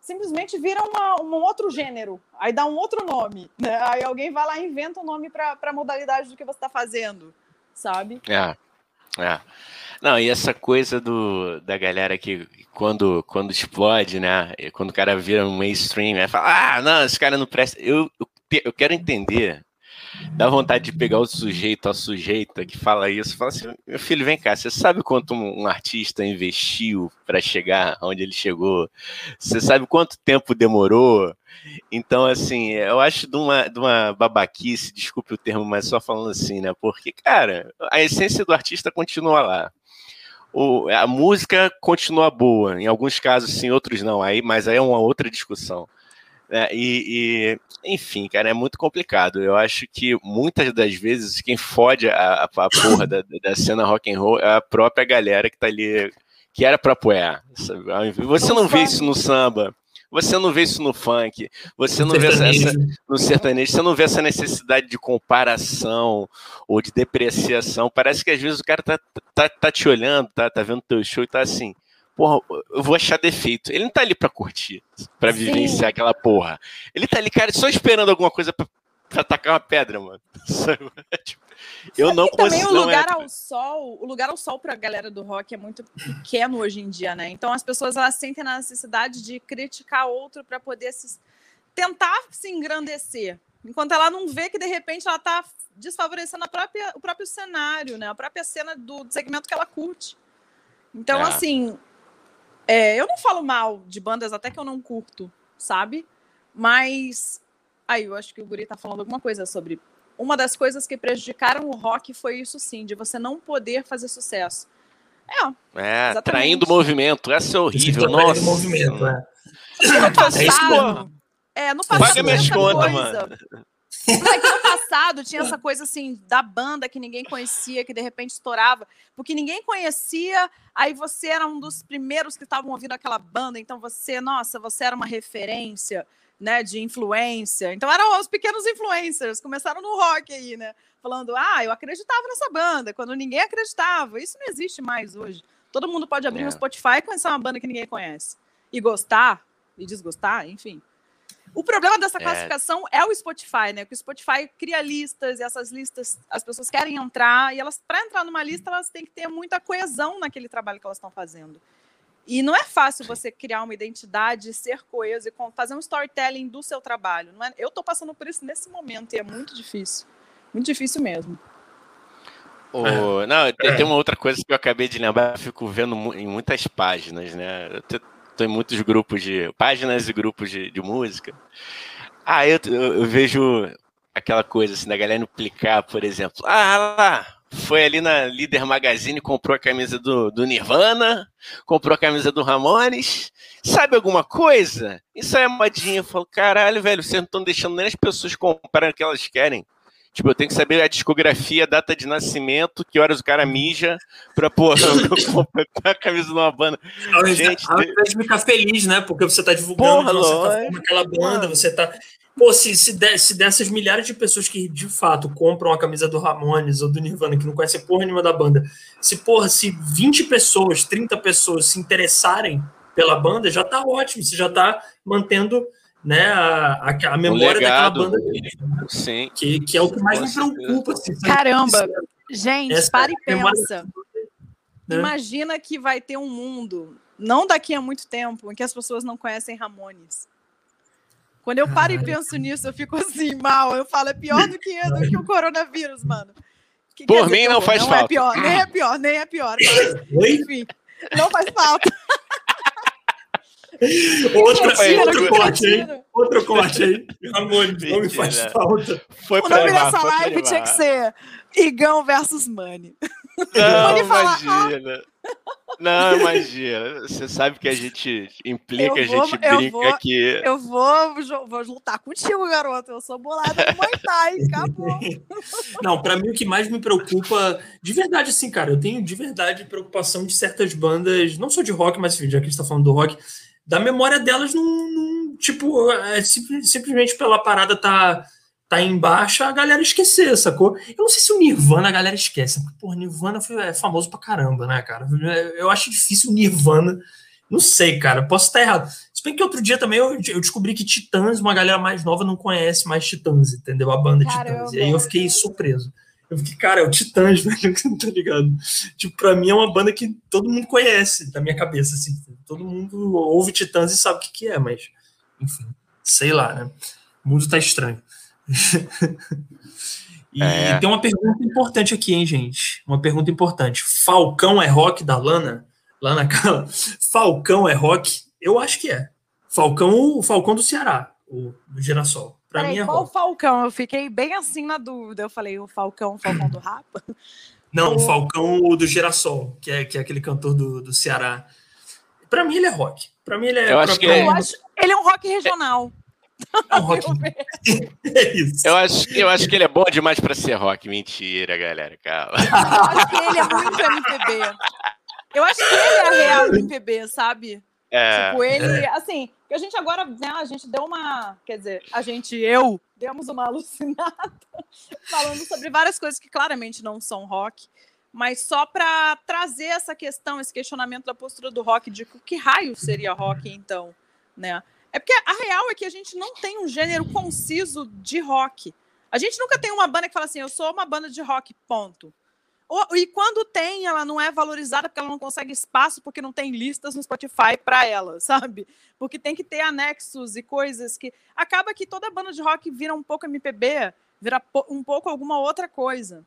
simplesmente vira uma, um outro gênero, aí dá um outro nome, né? aí alguém vai lá e inventa um nome para a modalidade do que você está fazendo, sabe? É. É. Não, e essa coisa do, da galera que quando, quando explode, né? Quando o cara vira um mainstream, né? Fala, ah, não, esse cara não presta. Eu, eu, eu quero entender Dá vontade de pegar o sujeito, a sujeita que fala isso, fala assim: meu filho, vem cá, você sabe quanto um artista investiu para chegar onde ele chegou? Você sabe quanto tempo demorou? Então, assim, eu acho de uma, de uma babaquice, desculpe o termo, mas só falando assim, né? Porque, cara, a essência do artista continua lá. O, a música continua boa, em alguns casos sim, outros não, aí, mas aí é uma outra discussão. É, e, e, enfim, cara, é muito complicado. Eu acho que muitas das vezes quem fode a, a, a porra da, da cena rock and roll é a própria galera que tá ali, que era pra apoiar. Sabe? Você não, vê isso no samba, você não vê isso no funk, você não vê essa, essa, no sertanejo, você não vê essa necessidade de comparação ou de depreciação. Parece que às vezes o cara tá, tá, tá te olhando, tá, tá vendo teu show e tá assim porra, eu vou achar defeito. Ele não tá ali pra curtir, pra Sim. vivenciar aquela porra. Ele tá ali, cara, só esperando alguma coisa pra, pra tacar uma pedra, mano. tipo, eu não e consigo. Também o lugar é... ao sol, o lugar ao sol pra galera do rock é muito pequeno hoje em dia, né? Então as pessoas elas sentem a necessidade de criticar outro para poder se, tentar se engrandecer. Enquanto ela não vê que de repente ela tá desfavorecendo própria, o próprio cenário, né? A própria cena do, do segmento que ela curte. Então, é. assim, é, eu não falo mal de bandas até que eu não curto, sabe? Mas aí eu acho que o Guri tá falando alguma coisa sobre. Uma das coisas que prejudicaram o rock foi isso sim, de você não poder fazer sucesso. É, é traindo movimento, essa é horrível. Nossa. Movimento, é. No passado, é, no passado Paga minhas contas, mano. Porque no passado tinha essa coisa assim da banda que ninguém conhecia, que de repente estourava, porque ninguém conhecia, aí você era um dos primeiros que estavam ouvindo aquela banda, então você, nossa, você era uma referência, né, de influência. Então eram os pequenos influencers, começaram no rock aí, né? Falando: "Ah, eu acreditava nessa banda", quando ninguém acreditava. Isso não existe mais hoje. Todo mundo pode abrir é. um Spotify e conhecer uma banda que ninguém conhece e gostar e desgostar, enfim. O problema dessa é. classificação é, é o Spotify, né? Que o Spotify cria listas e essas listas as pessoas querem entrar e elas para entrar numa lista elas têm que ter muita coesão naquele trabalho que elas estão fazendo. E não é fácil você criar uma identidade, ser coeso e fazer um storytelling do seu trabalho. Não é? Eu estou passando por isso nesse momento e é muito difícil. Muito difícil mesmo. Oh, não, tem uma outra coisa que eu acabei de lembrar, eu fico vendo em muitas páginas, né? Eu estou em muitos grupos de páginas e grupos de, de música. Ah, eu, eu, vejo aquela coisa assim da galera implicar, por exemplo. Ah, lá, foi ali na Líder Magazine, comprou a camisa do, do Nirvana, comprou a camisa do Ramones. Sabe alguma coisa? Isso é modinha. Eu falo, caralho, velho, vocês não estão deixando nem as pessoas comprarem o que elas querem. Tipo, eu tenho que saber a discografia, a data de nascimento, que horas o cara mija pra, pôr a camisa de uma banda. Ao Gente, ao invés de ficar feliz, né? Porque você tá divulgando, porra, você tá aquela banda, você tá. Pô, se, se, de, se dessas milhares de pessoas que de fato compram a camisa do Ramones ou do Nirvana, que não conhecem porra nenhuma da banda, se, porra, se 20 pessoas, 30 pessoas se interessarem pela banda, já tá ótimo, você já tá mantendo né, a, a, memória daquela banda né? Sim. Que, que é o que mais me preocupa. Assim, Caramba, gente, Essa para e pensa. Né? Imagina que vai ter um mundo, não daqui a muito tempo, em que as pessoas não conhecem Ramones. Quando eu paro e penso nisso, eu fico assim, mal. Eu falo, é pior do que, do que o coronavírus, mano. Que, Por mim, não faz não falta. É pior, nem é pior, nem é pior. Mas, enfim, não faz falta. Outro, outro corte aí. Outro corte aí. Amor, não me faz falta. Foi o nome dessa live tinha que ser Igão versus Money. Não, imagina. Não, imagina. Você sabe que a gente implica, a gente brinca vou, que. Eu vou, vou lutar contigo, garoto. Eu sou bolado no Muay Thai, acabou. Não, pra mim o que mais me preocupa, de verdade, assim, cara, eu tenho de verdade preocupação de certas bandas, não só de rock, mas já que a gente tá falando do rock, da memória delas num, num tipo, é, simplesmente pela parada tá, tá em baixa, a galera esquecer, sacou? Eu não sei se o Nirvana a galera esquece, porque, pô, Nirvana foi, é famoso pra caramba, né, cara? Eu acho difícil o Nirvana, não sei, cara, posso estar errado. Se bem que outro dia também eu, eu descobri que Titãs, uma galera mais nova, não conhece mais Titãs, entendeu? A banda Caramba. Titãs. E aí eu fiquei surpreso. Eu fiquei, cara, é o Titãs, velho, tá ligado? Tipo, pra mim é uma banda que todo mundo conhece, da minha cabeça, assim. Todo mundo ouve Titãs e sabe o que, que é, mas, enfim, sei lá, né? O mundo tá estranho. e é. tem uma pergunta importante aqui, hein, gente? Uma pergunta importante. Falcão é rock da Lana? Lana Cala. Falcão é rock? Eu acho que é. Falcão, o Falcão do Ceará, o do Girassol. Pra Peraí, mim é qual rock. Falcão? Eu fiquei bem assim na dúvida. Eu falei, o Falcão, o Falcão do Rapa? Não, o Falcão do Girassol, que é, que é aquele cantor do, do Ceará. Para mim ele é rock. Para mim ele é. Eu acho que é... eu acho, ele é um rock regional. É um rock. é isso. Eu acho, eu acho que ele é bom demais para ser rock. Mentira, galera. Calma. Eu acho que ele é muito MPB. Eu acho que ele é a real MPB, sabe? É. Tipo, ele, assim, que a gente agora, né, a gente deu uma, quer dizer, a gente, eu, demos uma alucinada falando sobre várias coisas que claramente não são rock, mas só para trazer essa questão, esse questionamento da postura do rock, de que raio seria rock então, né? É porque a real é que a gente não tem um gênero conciso de rock. A gente nunca tem uma banda que fala assim, eu sou uma banda de rock, ponto. E quando tem, ela não é valorizada porque ela não consegue espaço, porque não tem listas no Spotify para ela, sabe? Porque tem que ter anexos e coisas que. Acaba que toda banda de rock vira um pouco MPB, vira um pouco alguma outra coisa.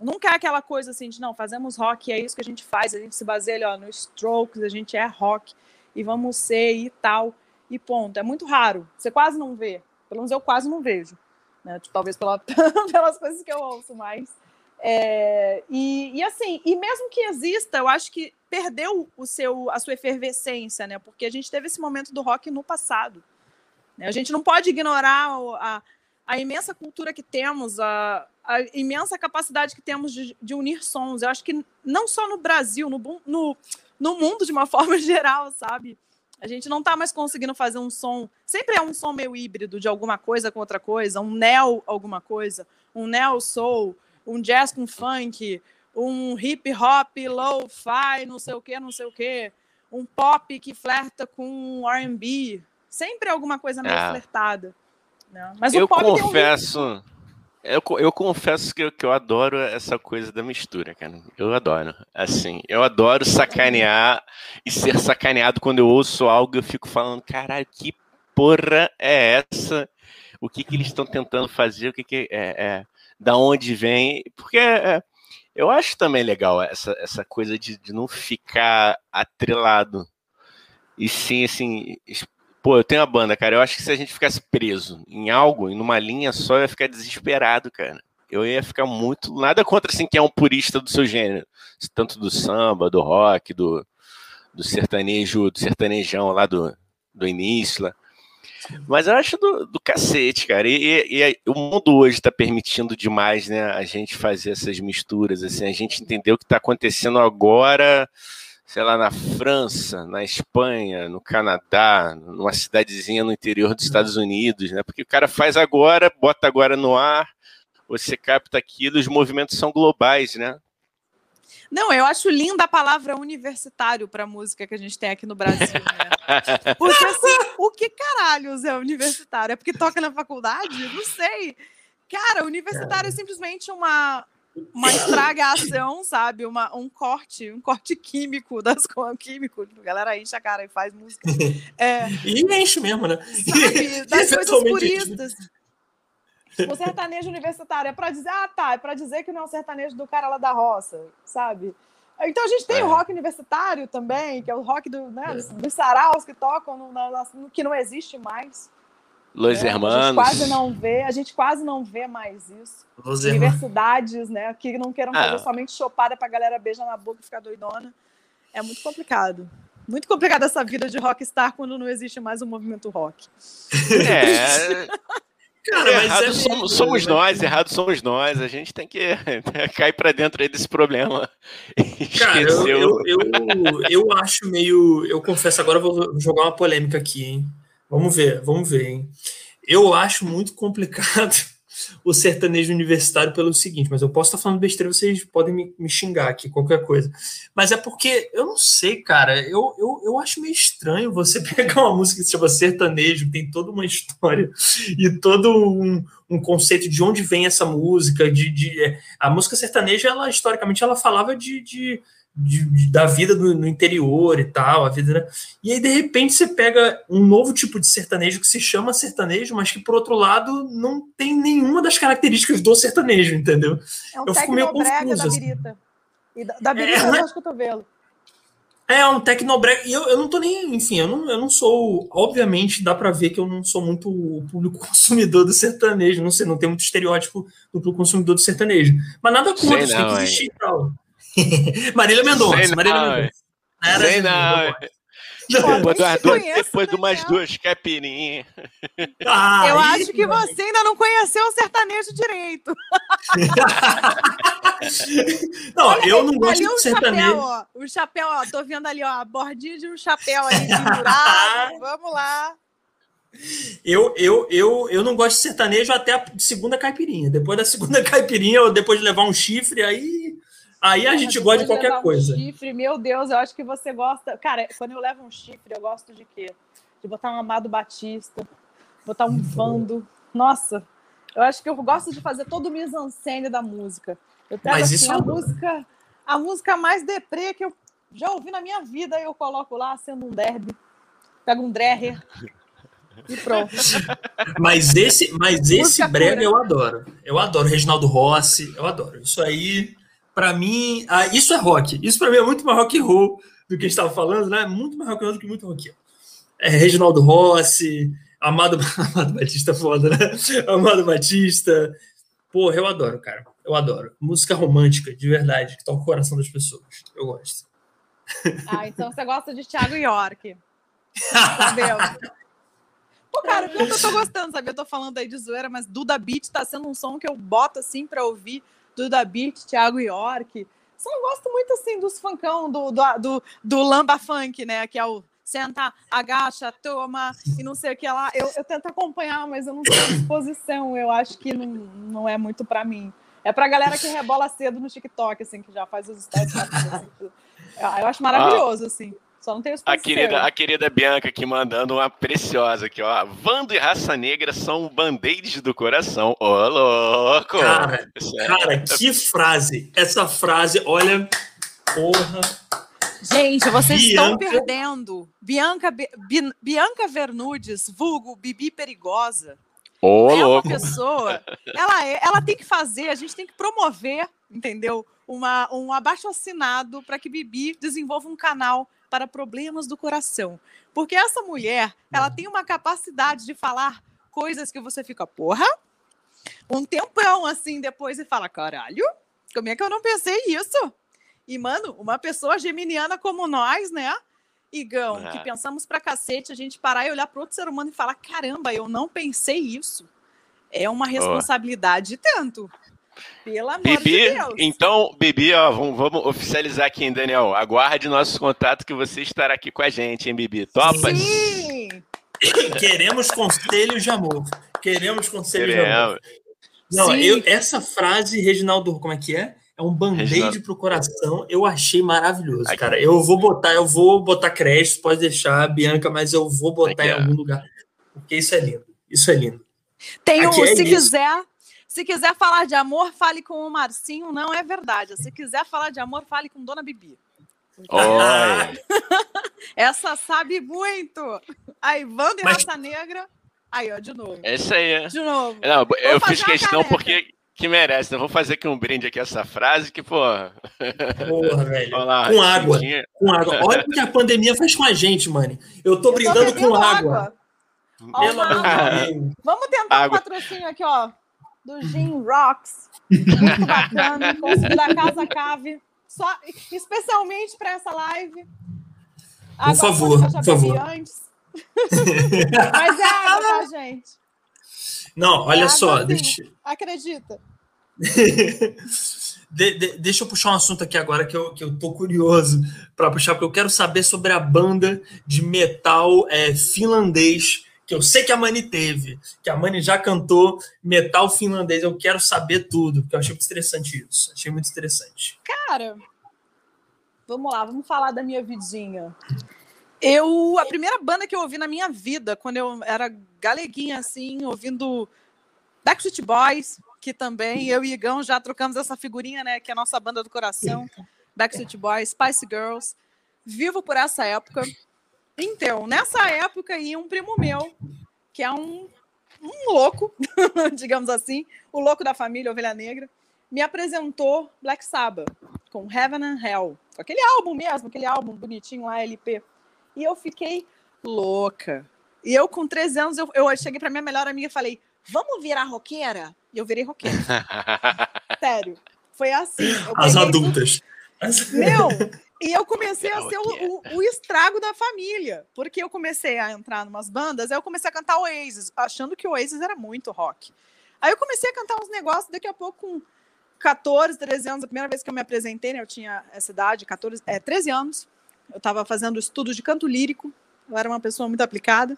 Nunca é aquela coisa assim de não, fazemos rock, é isso que a gente faz, a gente se baseia ó, no Strokes, a gente é rock e vamos ser e tal, e ponto. É muito raro, você quase não vê, pelo menos eu quase não vejo, né? Tipo, talvez pela, pelas coisas que eu ouço, mas é, e, e, assim, e mesmo que exista, eu acho que perdeu o seu, a sua efervescência, né? Porque a gente teve esse momento do rock no passado. Né? A gente não pode ignorar a, a imensa cultura que temos, a, a imensa capacidade que temos de, de, unir sons. Eu acho que não só no Brasil, no, no, no mundo de uma forma geral, sabe? A gente não está mais conseguindo fazer um som. Sempre é um som meio híbrido de alguma coisa com outra coisa, um neo alguma coisa, um neo soul um jazz com funk, um hip hop, low-fi, não sei o que, não sei o que, um pop que flerta com R&B, sempre alguma coisa meio é. flertada. Né? Mas eu o pop confesso, um... eu, eu confesso que eu, que eu adoro essa coisa da mistura, cara. Eu adoro. Assim, eu adoro sacanear e ser sacaneado quando eu ouço algo eu fico falando, caralho, que porra é essa? O que, que eles estão tentando fazer? O que, que é, é da onde vem, porque é, eu acho também legal essa, essa coisa de, de não ficar atrelado. E sim, assim, pô, eu tenho uma banda, cara. Eu acho que se a gente ficasse preso em algo, em uma linha só, eu ia ficar desesperado, cara. Eu ia ficar muito. Nada contra assim, quem é um purista do seu gênero. Tanto do samba, do rock, do, do sertanejo, do sertanejão lá do, do início. Lá. Mas eu acho do, do cacete, cara. E, e, e o mundo hoje está permitindo demais, né? A gente fazer essas misturas, assim. A gente entendeu o que está acontecendo agora, sei lá, na França, na Espanha, no Canadá, numa cidadezinha no interior dos Estados Unidos, né? Porque o cara faz agora, bota agora no ar, você capta aquilo, os movimentos são globais, né? Não, eu acho linda a palavra universitário para a música que a gente tem aqui no Brasil. Né? Porque assim, o que caralhos é universitário? É porque toca na faculdade? Não sei. Cara, universitário é simplesmente uma, uma estragação, sabe? Uma, um corte, um corte químico das químico. A galera enche a cara e faz música. É, e enche mesmo, né? Sabe? Das coisas puristas. O sertanejo universitário é para dizer, ah, tá, é para dizer que não é um sertanejo do cara lá da roça, sabe? Então a gente tem é. o rock universitário também, que é o rock do, né, é. dos saraus que tocam no, no, no, que não existe mais. Los é, Hermanos. A gente quase não vê, a gente quase não vê mais isso. Los Universidades, né, que não queiram fazer ah. somente chopada pra galera beijar na boca e ficar doidona. É muito complicado. Muito complicado essa vida de rockstar quando não existe mais o um movimento rock. É. Cara, errado é somos, somos né? nós, errado somos nós. A gente tem que cair para dentro desse problema. Cara, eu, eu, eu, eu, acho meio. Eu confesso, agora eu vou jogar uma polêmica aqui, hein? Vamos ver, vamos ver, hein? Eu acho muito complicado o sertanejo universitário pelo seguinte, mas eu posso estar falando besteira, vocês podem me, me, xingar aqui, qualquer coisa. Mas é porque, eu não sei, cara, eu, eu, eu acho meio estranho você pegar uma música que se chama sertanejo, tem toda uma história e todo um, um conceito de onde vem essa música, de, de a música sertaneja, ela historicamente ela falava de, de de, de, da vida do, no interior e tal, a vida. Né? E aí, de repente, você pega um novo tipo de sertanejo que se chama sertanejo, mas que, por outro lado, não tem nenhuma das características do sertanejo, entendeu? É um eu fico meio confuso. Da assim. birita. E da, da birita é, eu cotovelo. É, um tecnobrega. E eu, eu não tô nem. Enfim, eu não, eu não sou. Obviamente, dá para ver que eu não sou muito o público consumidor do sertanejo. Não sei, não tem muito estereótipo do consumidor do sertanejo. Mas nada contra, tem que existir e tal. Marília Mendonça. Marília Mendonça. Sei não. Depois, duas, depois de umas duas caipirinhas. Ah, eu acho que você ainda não conheceu o sertanejo direito. não, Olha, eu não gosto de sertanejo. Chapéu, ó, o chapéu, ó, tô vendo ali, ó, a bordinha de um chapéu ali pendurado. Vamos lá. Eu, eu, eu, eu não gosto de sertanejo até a segunda caipirinha. Depois da segunda caipirinha, ou depois de levar um chifre, aí Aí a gente gosta de qualquer coisa. Um chifre, meu Deus, eu acho que você gosta. Cara, quando eu levo um chifre, eu gosto de quê? De botar um Amado Batista, botar um Vando. Nossa, eu acho que eu gosto de fazer todo o mise-en-scène da música. Eu pego Mas assim, isso... a música, a música mais deprê que eu já ouvi na minha vida, eu coloco lá sendo um derby. Pego um Dreher. E pronto. Mas esse, mas esse brega eu adoro. Eu adoro. Reginaldo Rossi, eu adoro. Isso aí para mim, ah, isso é rock. Isso para mim é muito mais rock and roll do que a gente estava falando, né? Muito mais rock and roll do que muito rock. É, Reginaldo Rossi, Amado, Amado Batista foda, né? Amado Batista. Porra, eu adoro, cara. Eu adoro. Música romântica, de verdade, que toca o coração das pessoas. Eu gosto. Ah, então você gosta de Thiago York. Entendeu? Pô, cara, eu tô gostando, sabe? Eu tô falando aí de zoeira, mas Duda Beat tá sendo um som que eu boto assim pra ouvir Duda Beat, Thiago York. Só gosto muito assim dos funkão do, do, do, do Lamba Funk, né? Que é o senta, agacha, toma e não sei o que lá. Eu, eu tento acompanhar, mas eu não tenho disposição. Eu acho que não, não é muito para mim. É pra galera que rebola cedo no TikTok, assim, que já faz os stories. Assim, eu acho maravilhoso, assim. Só não tenho a querida, a querida Bianca aqui mandando uma preciosa aqui, ó. Vando e Raça Negra são band-aids do coração. Ô, oh, louco! Cara, é... cara, que frase! Essa frase, olha, porra. Gente, vocês Bianca... estão perdendo. Bianca, Bianca Vernudes, vulgo Bibi Perigosa. Ô, é louco. uma pessoa, ela, é, ela tem que fazer, a gente tem que promover, entendeu? Uma, um abaixo assinado para que Bibi desenvolva um canal para problemas do coração. Porque essa mulher, ela uhum. tem uma capacidade de falar coisas que você fica, porra, um tempão assim depois e fala, caralho, como é que eu não pensei isso? E, mano, uma pessoa geminiana como nós, né? Igão, é. que pensamos pra cacete, a gente parar e olhar para outro ser humano e falar: caramba, eu não pensei isso. É uma responsabilidade oh. tanto. Pelo amor Bibi, de Deus. Então, Bibi, ó, vamos, vamos, oficializar aqui, hein, Daniel. Aguarde nosso contato que você estará aqui com a gente, hein, Bibi? Topas? Sim! Queremos conselhos de amor. Queremos conselhos Queremos. de amor. Não, eu, essa frase, Reginaldo, como é que é? É um band-aid pro coração. Eu achei maravilhoso, Aqui. cara. Eu vou botar, eu vou botar crédito, pode deixar, Bianca, mas eu vou botar Aqui, em algum lugar. Porque isso é lindo. Isso é lindo. Tem um, é se isso. quiser, se quiser falar de amor, fale com o Marcinho, não é verdade. Se quiser falar de amor, fale com Dona Bibi. Essa sabe muito. A Ivana e Mas... Raça Negra. Aí, ó, de novo. Essa aí. É. De novo. Não, eu fiz questão porque que merece. Né? Vou fazer aqui um brinde aqui essa frase que, pô. Porra, velho. Lá, com água. Com água. Olha o que a pandemia faz com a gente, mano. Eu tô brindando com água. água. Pelo amor de Deus. Vamos tentar água. um patrocínio aqui, ó do Gin Rocks. Muito bacana. Da Casa Cave. Só, especialmente para essa live. Por favor, por favor. Antes. Mas é água, tá, gente? Não, olha é só. Água, deixa... Acredita. de, de, deixa eu puxar um assunto aqui agora que eu, que eu tô curioso para puxar, porque eu quero saber sobre a banda de metal é, finlandês que eu sei que a Mani teve, que a Mani já cantou metal finlandês. Eu quero saber tudo, porque eu achei muito interessante isso. Achei muito interessante. Cara, vamos lá, vamos falar da minha vidinha. Eu, a primeira banda que eu ouvi na minha vida, quando eu era galeguinha, assim, ouvindo Backstreet Boys, que também eu e Igão já trocamos essa figurinha, né, que é a nossa banda do coração. Backstreet Boys, Spice Girls. Vivo por essa época. Então, nessa época ia um primo meu, que é um, um louco, digamos assim, o louco da família Ovelha Negra, me apresentou Black Sabbath com Heaven and Hell, com aquele álbum mesmo, aquele álbum bonitinho lá, LP. E eu fiquei louca. E eu, com 13 anos, eu, eu cheguei para minha melhor amiga e falei: Vamos virar roqueira? E eu virei roqueira. Sério. Foi assim. As adultas. Meu, e eu comecei a ser o, o, o, estrago da família, porque eu comecei a entrar em umas bandas, aí eu comecei a cantar Oasis, achando que o Oasis era muito rock. Aí eu comecei a cantar uns negócios, daqui a pouco, com 14, 13 anos, a primeira vez que eu me apresentei, né, eu tinha essa idade, 14, é, 13 anos, eu estava fazendo estudos de canto lírico, eu era uma pessoa muito aplicada,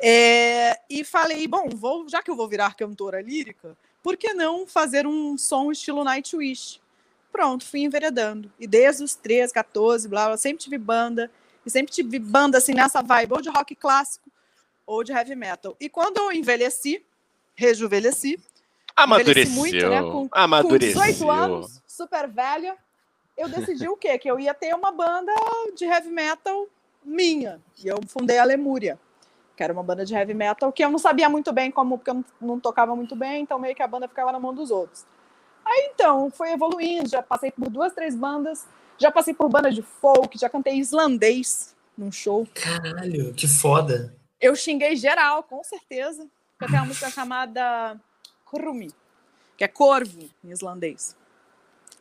é, e falei, bom, vou, já que eu vou virar cantora lírica, por que não fazer um som estilo Nightwish? Pronto, fui enveredando. E desde os 13, 14, blá, blá, sempre tive banda. E sempre tive banda assim nessa vibe, ou de rock clássico, ou de heavy metal. E quando eu envelheci, rejuvenesci, Amadureceu. muito, né? Com, Amadureceu. com 18 anos, super velha, eu decidi o quê? Que eu ia ter uma banda de heavy metal minha. E eu fundei a Lemúria, que era uma banda de heavy metal que eu não sabia muito bem como, porque eu não, não tocava muito bem, então meio que a banda ficava na mão dos outros. Aí então, foi evoluindo, já passei por duas, três bandas, já passei por banda de folk, já cantei islandês num show. Caralho, que foda. Eu xinguei geral, com certeza. Tenho uma música chamada Krumi, que é corvo em islandês.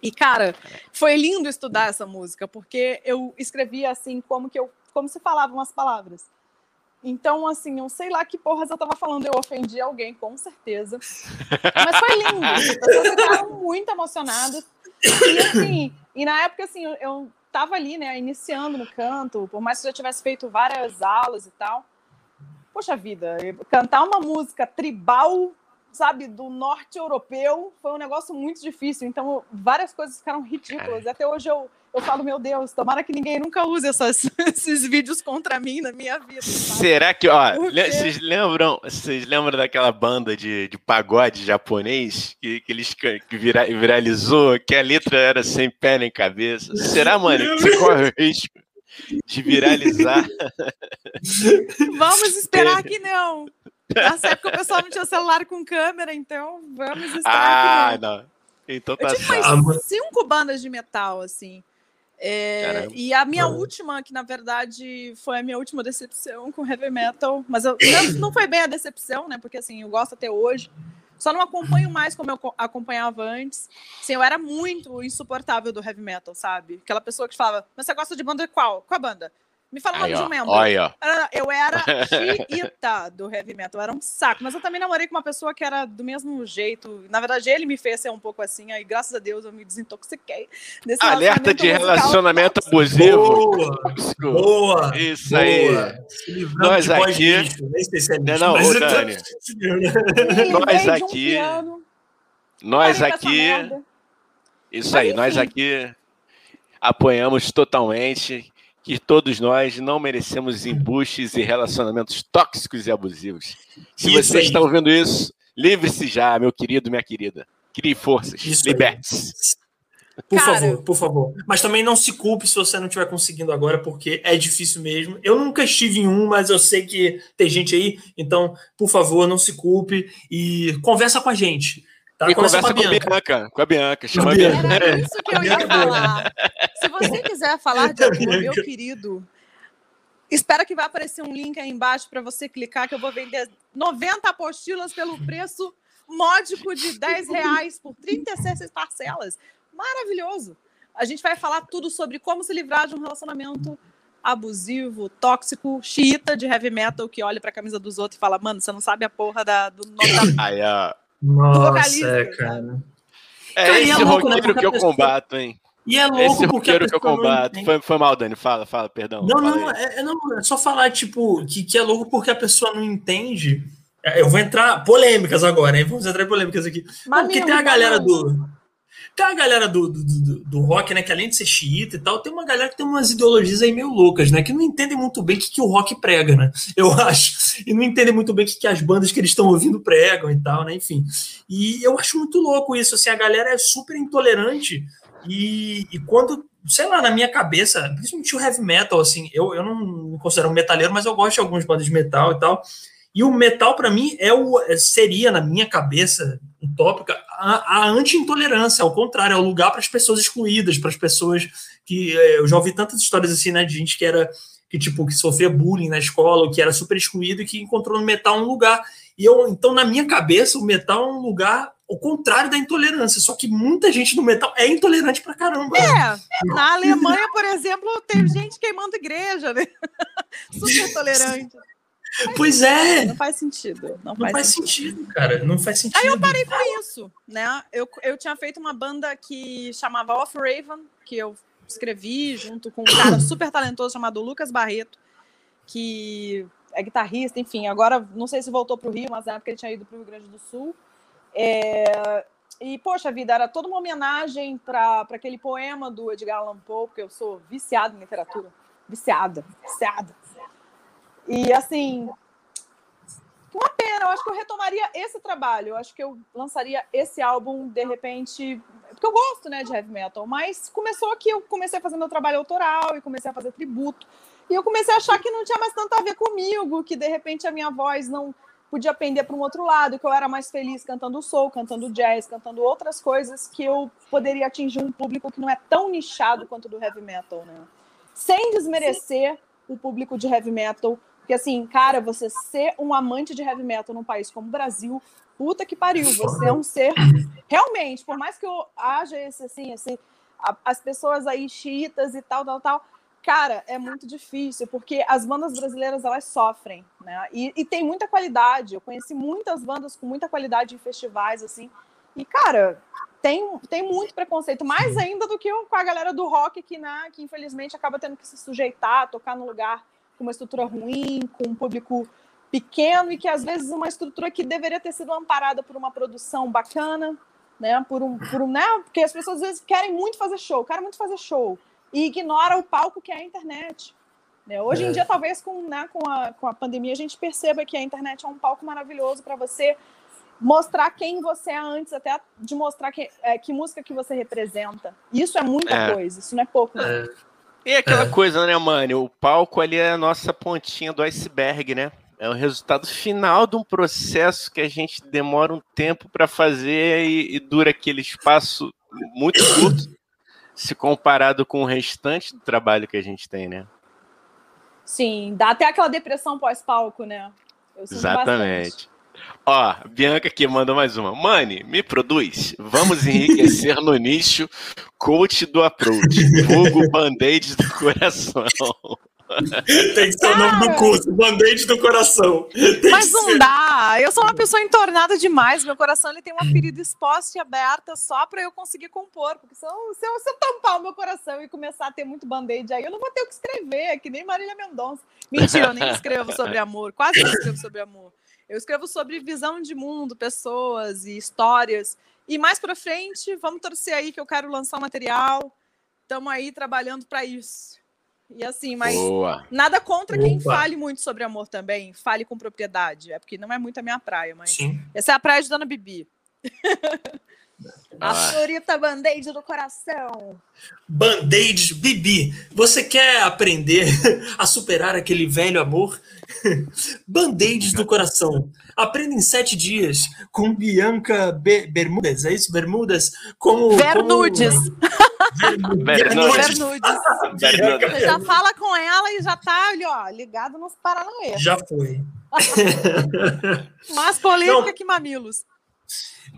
E, cara, foi lindo estudar essa música, porque eu escrevia assim, como que eu, como se falavam as palavras. Então, assim, eu sei lá que porras eu tava falando, eu ofendi alguém, com certeza. Mas foi lindo, as pessoas ficaram muito emocionadas. E, assim, e na época, assim, eu, tava ali, né, iniciando no canto, por mais que eu já tivesse feito várias aulas e tal. Poxa vida, cantar uma música tribal sabe, do norte europeu, foi um negócio muito difícil. Então, várias coisas ficaram ridículas. Até hoje eu, eu falo, meu Deus, tomara que ninguém nunca use essas, esses vídeos contra mim na minha vida. Sabe? Será que, ó, vocês lembram, vocês lembram daquela banda de, de pagode japonês que, que eles que vira, viralizou, que a letra era sem pé nem cabeça? Será, mano, que você corre o risco de viralizar? Vamos esperar que não. Nessa época o pessoal não tinha celular com câmera, então vamos estar ah, não. Então tá Eu tive mais cinco bandas de metal, assim. É, e a minha última, que na verdade foi a minha última decepção com heavy metal, mas eu, não foi bem a decepção, né? Porque assim, eu gosto até hoje. Só não acompanho mais como eu acompanhava antes. Assim, eu era muito insuportável do heavy metal, sabe? Aquela pessoa que falava, mas você gosta de banda qual? Qual a banda? Me fala o nome de um membro. Olha. Eu era xiita do heavy metal, era um saco. Mas eu também namorei com uma pessoa que era do mesmo jeito. Na verdade, ele me fez ser um pouco assim, aí graças a Deus eu me desintoxiquei. Desse Alerta de relacionamento abusivo. Boa! Boa! Isso boa. aí. Nós aqui. Não, não, Dani. nós aqui. Um nós aqui. Isso aí, nós aqui apoiamos totalmente que todos nós não merecemos embuches e relacionamentos tóxicos e abusivos. Se isso você aí. está ouvindo isso, livre-se já, meu querido, minha querida. Crie forças, liberte-se. Por Cara, favor, por favor. Mas também não se culpe se você não estiver conseguindo agora, porque é difícil mesmo. Eu nunca estive em um, mas eu sei que tem gente aí. Então, por favor, não se culpe e conversa com a gente. Tá? E conversa, conversa com a, Bianca. Bianca. Com a Bianca, chama a Bianca. Era isso que eu ia falar. Se você quiser falar de algum, meu querido, espera que vai aparecer um link aí embaixo para você clicar, que eu vou vender 90 apostilas pelo preço módico de 10 reais por 36 parcelas. Maravilhoso! A gente vai falar tudo sobre como se livrar de um relacionamento abusivo, tóxico, xiita de heavy metal que olha para a camisa dos outros e fala: Mano, você não sabe a porra da, do nome da. Aí. Nossa, é, cara. É cara, esse é louco, né, roqueiro né? que eu pessoa... combato, hein? E é louco esse roqueiro que eu combato. Foi, foi mal, Dani. Fala, fala, perdão. Não, não é, é, não, é só falar, tipo, que, que é louco porque a pessoa não entende. É, eu vou entrar polêmicas agora, hein? Vamos entrar em polêmicas aqui. Mas porque tem a galera do. Tem a galera do, do, do, do, rock, né? Que além de ser xiita e tal, tem uma galera que tem umas ideologias aí meio loucas, né? Que não entendem muito bem o que, que o rock prega, né? Eu acho. E não entendem muito bem o que, que as bandas que eles estão ouvindo pregam e tal, né? Enfim. E eu acho muito louco isso, assim, a galera é super intolerante E, e quando, sei lá, na minha cabeça, principalmente o heavy metal, assim, eu, eu não me considero um metaleiro, mas eu gosto de algumas bandas de metal e tal. E o metal, para mim, é o, seria, na minha cabeça utópica, a, a anti-intolerância, ao contrário, é o lugar para as pessoas excluídas, para as pessoas que. É, eu já ouvi tantas histórias assim, né, de gente que era. que, tipo, que sofria bullying na escola, que era super excluído e que encontrou no metal um lugar. E eu, então, na minha cabeça, o metal é um lugar o contrário da intolerância. Só que muita gente no metal é intolerante pra caramba. É, na Alemanha, por exemplo, tem gente queimando igreja, né? Super tolerante. Pois é. Não faz sentido. Não, não faz, sentido. sentido. cara. Não faz sentido. Aí eu parei com isso, né? Eu, eu tinha feito uma banda que chamava Off Raven, que eu escrevi junto com um cara super talentoso chamado Lucas Barreto, que é guitarrista, enfim. Agora, não sei se voltou para o Rio, mas na época ele tinha ido para o Rio Grande do Sul. É, e, poxa vida, era toda uma homenagem para aquele poema do Edgar Allan Poe, porque eu sou viciada em literatura. Viciada, viciada. E, assim, uma pena, eu acho que eu retomaria esse trabalho, eu acho que eu lançaria esse álbum, de repente, porque eu gosto, né, de heavy metal, mas começou que eu comecei a fazer meu trabalho autoral e comecei a fazer tributo, e eu comecei a achar que não tinha mais tanto a ver comigo, que, de repente, a minha voz não podia pender para um outro lado, que eu era mais feliz cantando soul, cantando jazz, cantando outras coisas que eu poderia atingir um público que não é tão nichado quanto do heavy metal, né? Sem desmerecer Sim. o público de heavy metal, porque assim, cara, você ser um amante de heavy metal num país como o Brasil, puta que pariu, você é um ser realmente, por mais que eu haja esse assim, assim, as pessoas aí chiitas e tal, tal, tal, cara, é muito difícil, porque as bandas brasileiras elas sofrem, né? E, e, tem muita qualidade. Eu conheci muitas bandas com muita qualidade em festivais, assim. E, cara, tem, tem muito preconceito, mais ainda do que com a galera do rock, que, né, que infelizmente acaba tendo que se sujeitar, tocar num lugar com uma estrutura ruim, com um público pequeno, e que às vezes uma estrutura que deveria ter sido amparada por uma produção bacana, né? Por um, por um, né? Porque as pessoas às vezes querem muito fazer show, querem muito fazer show e ignora o palco que é a internet. Né? Hoje é. em dia, talvez com, né, com, a, com a pandemia, a gente perceba que a internet é um palco maravilhoso para você mostrar quem você é antes, até de mostrar que, é, que música que você representa. Isso é muita é. coisa, isso não é pouco. Né? É. E aquela é. coisa, né, mano? O palco ali é a nossa pontinha do iceberg, né? É o resultado final de um processo que a gente demora um tempo para fazer e, e, dura aquele espaço muito curto se comparado com o restante do trabalho que a gente tem, né? Sim, dá até aquela depressão pós-palco, né? Exatamente. Bastante. Ó, Bianca aqui mandou mais uma. Mani, me produz. Vamos enriquecer no nicho coach do approach. Vulgo band-aid do coração. Tem que ser o nome do curso, band-aid do coração. Tem mas não ser. dá. Eu sou uma pessoa entornada demais. Meu coração ele tem uma ferida exposta e aberta só para eu conseguir compor. Porque se eu, se, eu, se eu tampar o meu coração e começar a ter muito band-aid aí, eu não vou ter o que escrever, é que nem Marília Mendonça. Mentira, eu nem escrevo sobre amor. Quase não escrevo sobre amor. Eu escrevo sobre visão de mundo, pessoas e histórias. E mais para frente, vamos torcer aí que eu quero lançar um material. Estamos aí trabalhando para isso. E assim, mas Boa. nada contra Opa. quem fale muito sobre amor também, fale com propriedade. É porque não é muito a minha praia, mas Sim. essa é a praia de Dona Bibi. A Florita Band-Aid do coração. Band-Aid, Bibi, você quer aprender a superar aquele velho amor? Band-Aids do coração. Aprenda em sete dias com Bianca Be Bermudas, é isso? Bermudas? Como. Vernudes. Como... Vernudes. Vernudes. Já fala com ela e já tá ali, ó, ligado nos Paranauê. Já foi. Mais polêmica Não. que mamilos.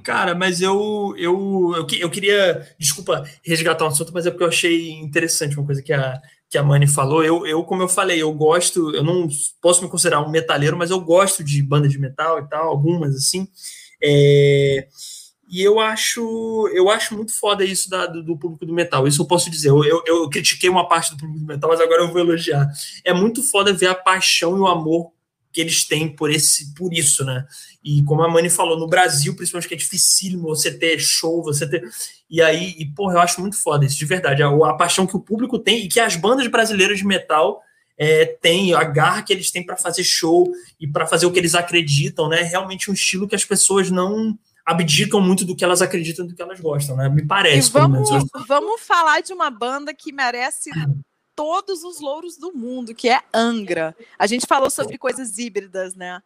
Cara, mas eu, eu, eu, eu, queria, desculpa, resgatar um assunto, mas é porque eu achei interessante uma coisa que a, que a Mani falou. Eu, eu, como eu falei, eu gosto, eu não posso me considerar um metaleiro, mas eu gosto de bandas de metal e tal, algumas assim. É, e eu acho, eu acho muito foda isso da, do, do, público do metal. Isso eu posso dizer. Eu, eu, eu, critiquei uma parte do público do metal, mas agora eu vou elogiar. É muito foda ver a paixão e o amor que eles têm por esse por isso, né? E como a Mani falou, no Brasil, principalmente, que é dificílimo você ter show, você ter. E aí, e, porra, eu acho muito foda isso, de verdade. A, a paixão que o público tem e que as bandas brasileiras de metal é, têm, a garra que eles têm para fazer show e para fazer o que eles acreditam, né? É realmente um estilo que as pessoas não abdicam muito do que elas acreditam, do que elas gostam, né? Me parece. E vamos, vamos falar de uma banda que merece todos os louros do mundo, que é Angra. A gente falou sobre coisas híbridas, né?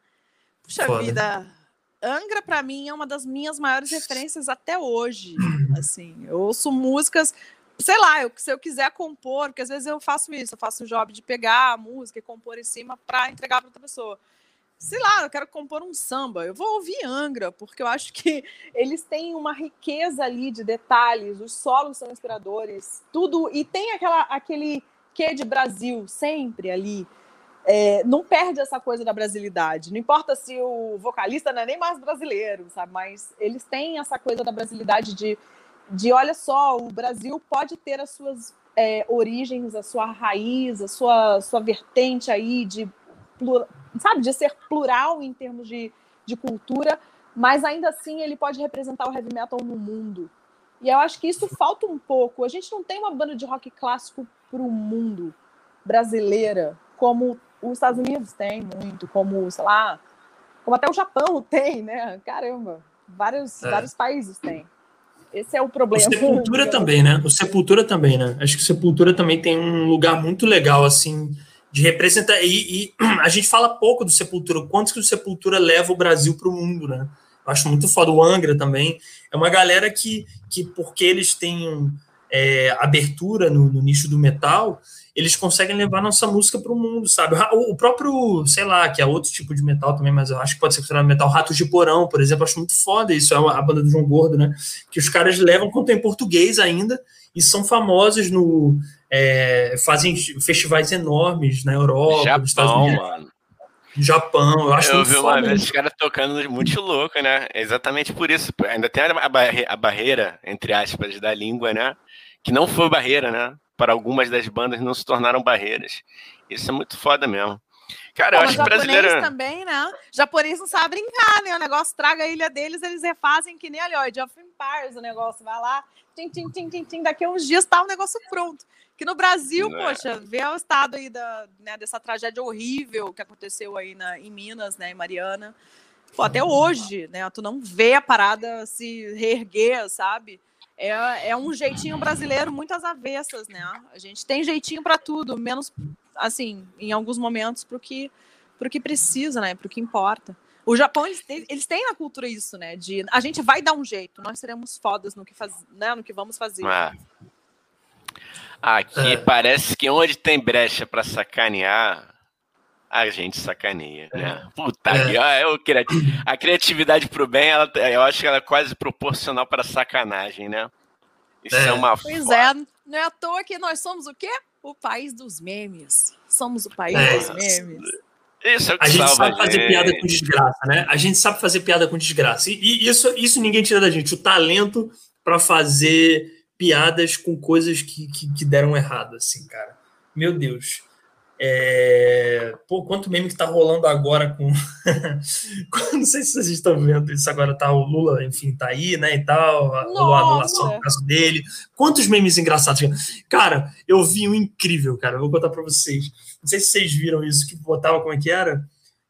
Puxa Foda. vida, Angra para mim é uma das minhas maiores referências até hoje. Assim, eu ouço músicas, sei lá, eu, se eu quiser compor, porque às vezes eu faço isso, eu faço o job de pegar a música e compor em cima para entregar para outra pessoa sei lá, eu quero compor um samba, eu vou ouvir Angra, porque eu acho que eles têm uma riqueza ali de detalhes, os solos são inspiradores, tudo, e tem aquela, aquele quê de Brasil sempre ali. É, não perde essa coisa da brasilidade. Não importa se o vocalista não é nem mais brasileiro, sabe? Mas eles têm essa coisa da brasilidade de, de olha só, o Brasil pode ter as suas é, origens, a sua raiz, a sua, sua vertente aí de sabe, de ser plural em termos de, de cultura, mas ainda assim ele pode representar o heavy metal no mundo. E eu acho que isso falta um pouco. A gente não tem uma banda de rock clássico para o mundo brasileira, como os Estados Unidos tem muito, como, sei lá, como até o Japão tem, né? Caramba, vários, é. vários países têm. Esse é o problema. O Sepultura também, né? O Sepultura também, né? Acho que o Sepultura também tem um lugar muito legal, assim, de representar. E, e, a gente fala pouco do Sepultura, quanto que o Sepultura leva o Brasil para o mundo, né? Acho muito foda. O Angra também. É uma galera que, que porque eles têm é, abertura no, no, nicho do metal, eles conseguem levar nossa música para o mundo, sabe? O, o, próprio, sei lá, que é outro tipo de metal também, mas eu acho que pode ser considerado metal. Ratos de Porão, por exemplo, acho muito foda isso. É a banda do João Gordo, né? Que os caras levam, quanto em português ainda, e são famosos no, é, fazem festivais enormes na Europa, Japão, nos Estados Unidos. Mano. Japão, eu acho Eu vi uma vez os caras tocando muito louco, né? Exatamente por isso. Ainda tem a, barre a barreira, entre aspas, da língua, né? Que não foi barreira, né? Para algumas das bandas não se tornaram barreiras. Isso é muito foda mesmo. Cara, eu acho que brasileiro. também, né? Japonês não sabe brincar, né? O negócio traga a ilha deles, eles refazem que nem ali, ó, de Empires, o negócio vai lá, tim, tim, tim, tim, tim, daqui a uns dias tá o negócio pronto. Que no Brasil, é. poxa, vê o estado aí da, né, dessa tragédia horrível que aconteceu aí na, em Minas, né, em Mariana. Pô, até hoje, né, tu não vê a parada se reerguer, sabe? É, é um jeitinho brasileiro muito às avessas, né? A gente tem jeitinho para tudo, menos, assim, em alguns momentos, pro que, pro que precisa, né? Pro que importa. O Japão, eles têm, eles têm na cultura isso, né? De a gente vai dar um jeito, nós seremos fodas no que, faz, né, no que vamos fazer. É. Aqui é. parece que onde tem brecha para sacanear, a gente sacaneia, né? É. Puta é. que eu, a criatividade pro bem, ela, eu acho que ela é quase proporcional para sacanagem, né? Isso é, é uma Pois foda. é, não é à toa que nós somos o quê? O país dos memes. Somos o país é. dos memes. Isso é a gente sabe fazer gente. piada com desgraça, né? A gente sabe fazer piada com desgraça. E, e isso, isso ninguém tira da gente. O talento para fazer piadas com coisas que, que, que, deram errado, assim, cara. Meu Deus. É... Pô, quanto meme que tá rolando agora com. Não sei se vocês estão vendo isso agora, tá o Lula, enfim, tá aí, né, e tal, a, a anulação do caso dele. Quantos memes engraçados. Cara, eu vi um incrível, cara, vou contar para vocês. Não sei se vocês viram isso, que botava como é que era?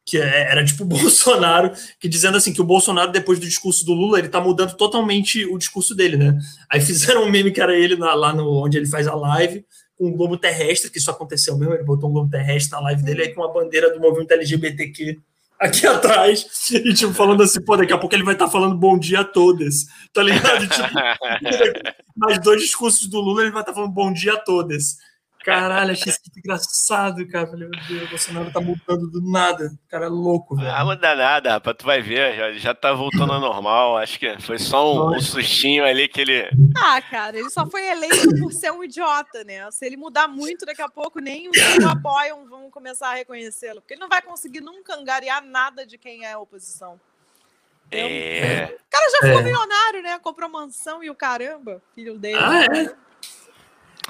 que é, era tipo o Bolsonaro, que dizendo assim que o Bolsonaro, depois do discurso do Lula, ele tá mudando totalmente o discurso dele, né? Aí fizeram um meme que era ele na, lá no, onde ele faz a live, um globo terrestre, que isso aconteceu mesmo, ele botou um globo terrestre na live dele aí com uma bandeira do movimento LGBTQ aqui atrás, e tipo, falando assim, pô, daqui a pouco ele vai estar tá falando bom dia a todas, tá ligado? Tipo, mais dois discursos do Lula, ele vai estar tá falando bom dia a todas. Caralho, achei isso muito engraçado, cara. Falei, meu Deus, o Bolsonaro tá mudando do nada. O cara é louco, velho. Ah, muda nada, rapaz. Tu vai ver, já, já tá voltando ao normal. Acho que foi só um, um, sustinho ali que ele. Ah, cara, ele só foi eleito por ser um idiota, né? Se ele mudar muito, daqui a pouco nem os que o apoiam vão começar a reconhecê-lo. Porque ele não vai conseguir nunca angariar nada de quem é a oposição. É. O cara já ficou é. milionário, né? Comprou mansão e o caramba, filho dele. Ah, é?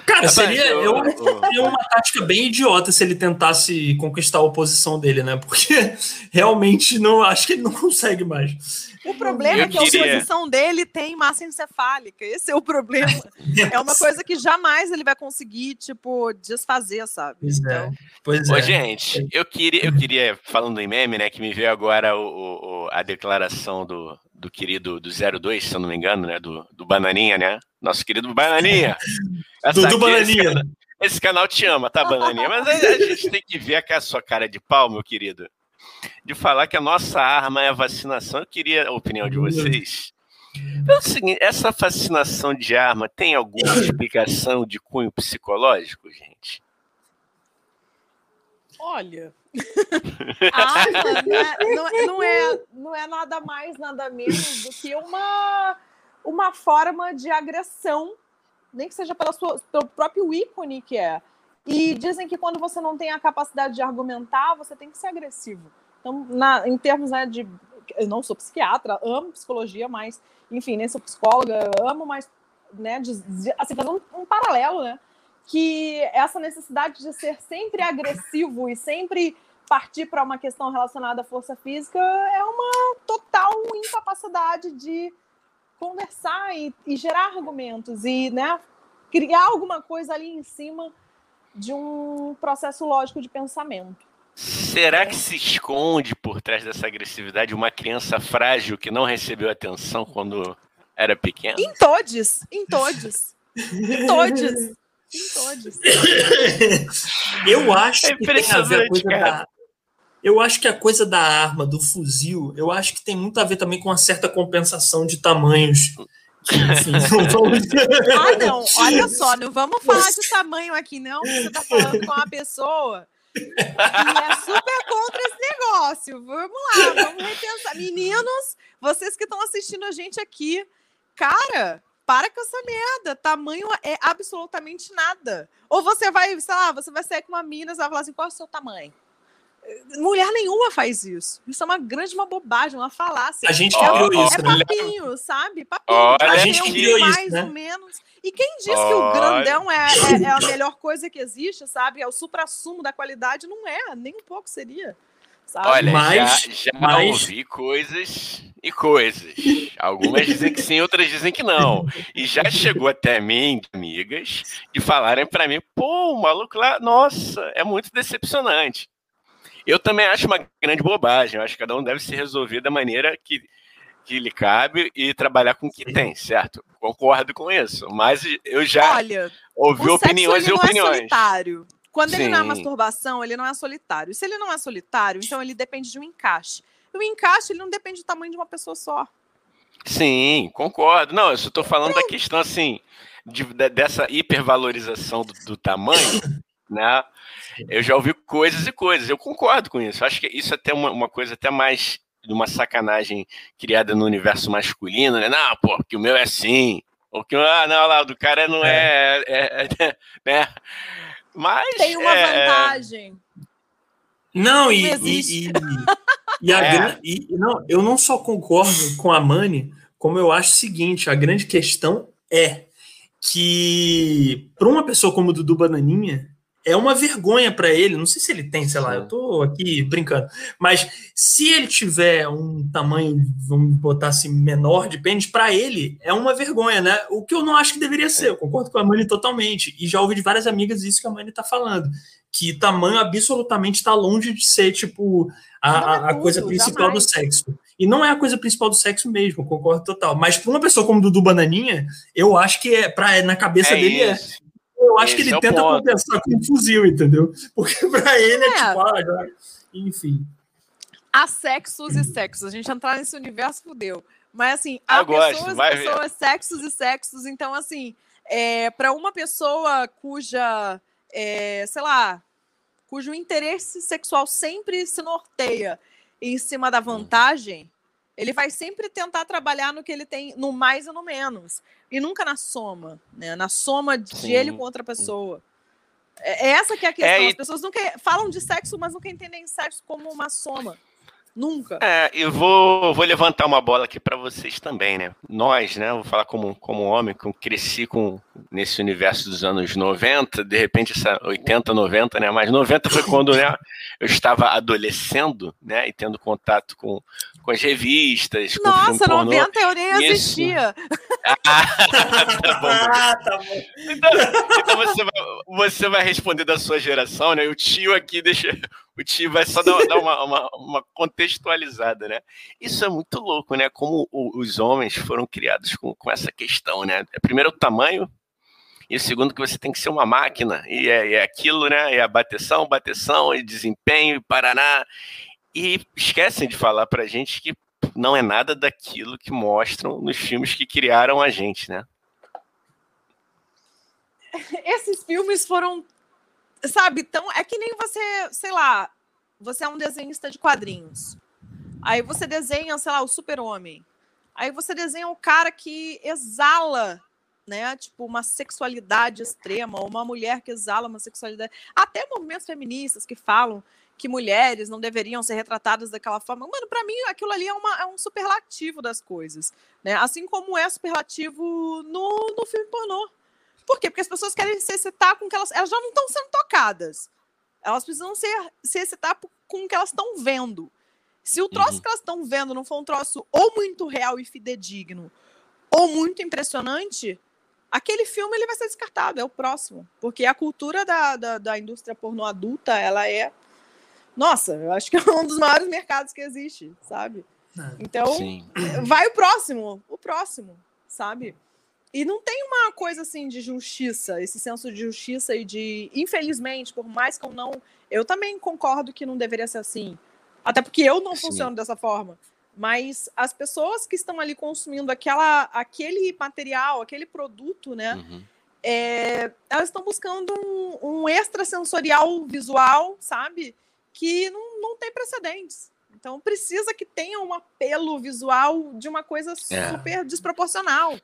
Cara, seria, eu, eu, seria uma tática bem idiota se ele tentasse conquistar a oposição dele, né? Porque realmente não acho que ele não consegue mais. O problema eu é que queria. a oposição dele tem massa encefálica. Esse é o problema. é uma coisa que jamais ele vai conseguir, tipo, desfazer, sabe? Pois é. então... é. Pois Ô, é. gente, eu queria, eu queria, falando em meme, né, que me veio agora o, o a declaração do, do querido do 02, se eu não me engano, né? Do, do Bananinha, né? Nosso querido Bananinha. Essa do, do Bananinha. Esse, esse, canal te ama, tá, Bananinha? Mas a, a gente tem que ver com a sua cara de pau, meu querido. De falar que a nossa arma é a vacinação. Eu queria a opinião de vocês. É o seguinte, essa fascinação de arma tem alguma explicação de cunho psicológico, gente? Olha, a arma né, não, é, não, é, não é nada mais, nada menos do que uma, uma forma de agressão, nem que seja pela sua, pelo próprio ícone que é. E dizem que quando você não tem a capacidade de argumentar, você tem que ser agressivo. Então, na, em termos né, de. Eu não sou psiquiatra, amo psicologia, mas, enfim, nem sou psicóloga, amo, mas, né, de, assim, fazer um, um paralelo, né? Que essa necessidade de ser sempre agressivo e sempre partir para uma questão relacionada à força física é uma total incapacidade de conversar e, e gerar argumentos e né, criar alguma coisa ali em cima de um processo lógico de pensamento. Será que se esconde por trás dessa agressividade uma criança frágil que não recebeu atenção quando era pequena? Em todos, em todos, em todos, todos. Eu acho é que tem a ver a coisa da, eu acho que a coisa da arma, do fuzil, eu acho que tem muito a ver também com uma certa compensação de tamanhos. enfim, ah, não, olha só, não vamos falar de tamanho aqui, não. Você está falando com uma pessoa e é super contra esse negócio. Vamos lá, vamos repensar. Meninos, vocês que estão assistindo a gente aqui, cara, para com essa merda. Tamanho é absolutamente nada. Ou você vai, sei lá, você vai sair com uma mina e vai falar assim: qual é o seu tamanho? Mulher nenhuma faz isso. Isso é uma grande uma bobagem, uma falácia. A gente criou é, isso. É papinho, sabe? Papinho. Olha, a gente criou mais isso, né? ou menos. E quem diz Olha. que o grandão é, é, é, a melhor coisa que existe, sabe? É o supra-sumo da qualidade, não é, nem um pouco seria. Sabe? Olha, mas, já, já mas... ouvi coisas e coisas. Algumas dizem que sim, outras dizem que não. E já chegou até mim, amigas, de falarem para mim, pô, o maluco lá, nossa, é muito decepcionante. Eu também acho uma grande bobagem. Eu acho que cada um deve se resolver da maneira que, que lhe cabe e trabalhar com o que Sim. tem, certo? Concordo com isso. Mas eu já Olha, ouvi opiniões e opiniões. É solitário. Quando Sim. ele não é masturbação, ele não é solitário. Se ele não é solitário, então ele depende de um encaixe. E o encaixe ele não depende do tamanho de uma pessoa só. Sim, concordo. Não, eu só estou falando da questão assim de, de, dessa hipervalorização do, do tamanho, né? Eu já ouvi coisas e coisas. Eu concordo com isso. Acho que isso é até uma, uma coisa até mais de uma sacanagem criada no universo masculino, né? Não, pô, que o meu é assim. Ou que, ah, não, lá, do cara não é. é, é, é né? Mas. Tem uma é, vantagem. Não, e, e, e, e, a é. e, não, eu não só concordo com a Mani, como eu acho o seguinte: a grande questão é que, para uma pessoa como o Dudu Bananinha, é uma vergonha para ele. Não sei se ele tem, sei lá, eu tô aqui brincando. Mas se ele tiver um tamanho, vamos botar assim, menor de pênis, para ele é uma vergonha, né? O que eu não acho que deveria ser. Eu concordo com a Mani totalmente. E já ouvi de várias amigas isso que a Mani tá falando. Que tamanho absolutamente está longe de ser, tipo, a, é a coisa principal do sexo. E não é a coisa principal do sexo mesmo, concordo total. Mas para uma pessoa como Dudu Bananinha, eu acho que é, pra, na cabeça é dele é. isso. é eu acho Esse que ele é tenta ponto. compensar com um fuzil, entendeu? Porque para ele é, é tipo, ah, enfim. Há sexos e sexos. A gente entrar nesse universo, fudeu. Mas assim, há pessoas, pessoas, sexos e sexos. Então, assim, é, para uma pessoa cuja, é, sei lá, cujo interesse sexual sempre se norteia em cima da hum. vantagem, ele vai sempre tentar trabalhar no que ele tem, no mais e no menos. E nunca na soma, né? Na soma de Sim. ele com outra pessoa. É, é essa que é a questão. É, As pessoas nunca falam de sexo, mas nunca entendem sexo como uma soma. Nunca. É, eu vou, vou levantar uma bola aqui para vocês também, né? Nós, né? Vou falar como, como homem, que cresci com, nesse universo dos anos 90, de repente essa 80, 90, né? Mas 90 foi quando né, eu estava adolescendo, né? E tendo contato com, com as revistas. Com Nossa, 90 eu nem assistia. Ah, tá bom. Ah, tá bom. Então, então você, vai, você vai responder da sua geração, né? O tio aqui deixa o vai só dar, dar uma, uma, uma, contextualizada, né? Isso é muito louco, né? Como o, os homens foram criados com, com essa questão, né? Primeiro o tamanho, e o segundo que você tem que ser uma máquina, e é, é aquilo, né? É a bateção, bateção, e desempenho, e paraná. E esquecem de falar pra gente que não é nada daquilo que mostram nos filmes que criaram a gente, né? Esses filmes foram, sabe, tão. É que nem você, sei lá, você é um desenhista de quadrinhos. Aí você desenha, sei lá, o super-homem. Aí você desenha o cara que exala, né? Tipo, uma sexualidade extrema, ou uma mulher que exala uma sexualidade. Até movimentos feministas que falam que mulheres não deveriam ser retratadas daquela forma. Mano, para mim aquilo ali é, uma, é, um superlativo das coisas, né? Assim como é superlativo no, no filme pornô. Por quê? Porque as pessoas querem se excitar com que elas... Elas já não estão sendo tocadas. Elas precisam ser, se excitar com o que elas estão vendo. Se o troço uhum. que elas estão vendo não for um troço ou muito real e fidedigno, ou muito impressionante, aquele filme ele vai ser descartado, é o próximo. Porque a cultura da, da, da indústria pornô adulta, ela é nossa, eu acho que é um dos maiores mercados que existe, sabe? É. Então, Sim. vai o próximo, o próximo, sabe? E não tem uma coisa assim de justiça, esse senso de justiça e de, infelizmente, por mais que eu não, eu também concordo que não deveria ser assim. Até porque eu não Sim. funciono dessa forma. Mas as pessoas que estão ali consumindo aquela, aquele material, aquele produto, né? Uhum. É, elas estão buscando um, um extrasensorial visual, sabe? que não, não tem precedentes. Então precisa que tenha um apelo visual de uma coisa é. super desproporcional,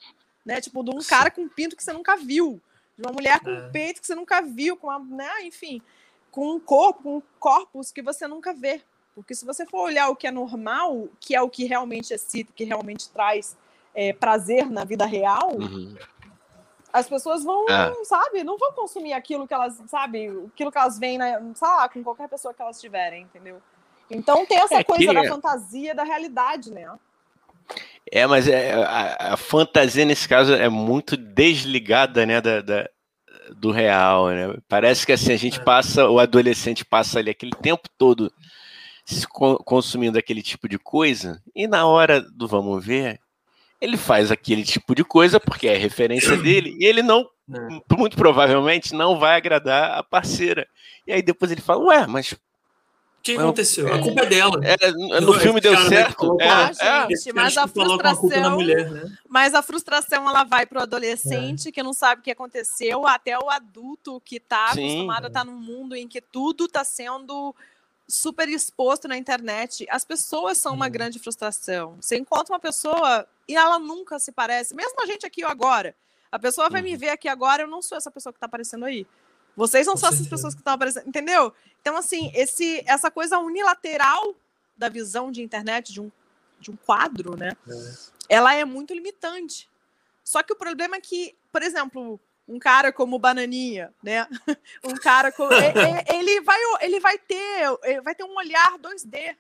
né? Tipo, de um cara com pinto que você nunca viu, de uma mulher com é. peito que você nunca viu, com uma, né? Enfim, com um corpo, com corpos que você nunca vê. Porque se você for olhar o que é normal, que é o que realmente excita, que realmente traz é, prazer na vida real, uhum. As pessoas vão, é. sabe, não vão consumir aquilo que elas, sabe, aquilo que elas veem, na, sei lá, com qualquer pessoa que elas tiverem, entendeu? Então tem essa é coisa que... da fantasia, da realidade, né? É, mas é, a, a, fantasia nesse caso é muito desligada, né, da, da, do real, né? Parece que assim a gente é. passa, o adolescente passa ali aquele tempo todo consumindo aquele tipo de coisa e na hora do vamos ver ele faz aquele tipo de coisa porque é referência dele e ele não, é. muito provavelmente, não vai agradar a parceira. E aí depois ele fala, ué, mas que aconteceu? A culpa é dela. É, no filme deu certo. É, ah, gente, mas a frustração. A mulher, né? Mas a frustração ela vai pro adolescente é. que não sabe o que aconteceu, até o adulto que está acostumado a estar tá num mundo em que tudo está sendo super exposto na internet. As pessoas são uma uhum. grande frustração. Você encontra uma pessoa e ela nunca se parece. Mesmo a gente aqui agora. A pessoa vai uhum. me ver aqui agora, eu não sou essa pessoa que está aparecendo aí. Vocês não são essas pessoas que estão aparecendo, entendeu? Então, assim, esse, essa coisa unilateral da visão de internet, de um, de um quadro, né? É. Ela é muito limitante. Só que o problema é que, por exemplo, um cara como Bananinha, né? Um cara como ele vai ele vai ter vai ter um olhar 2D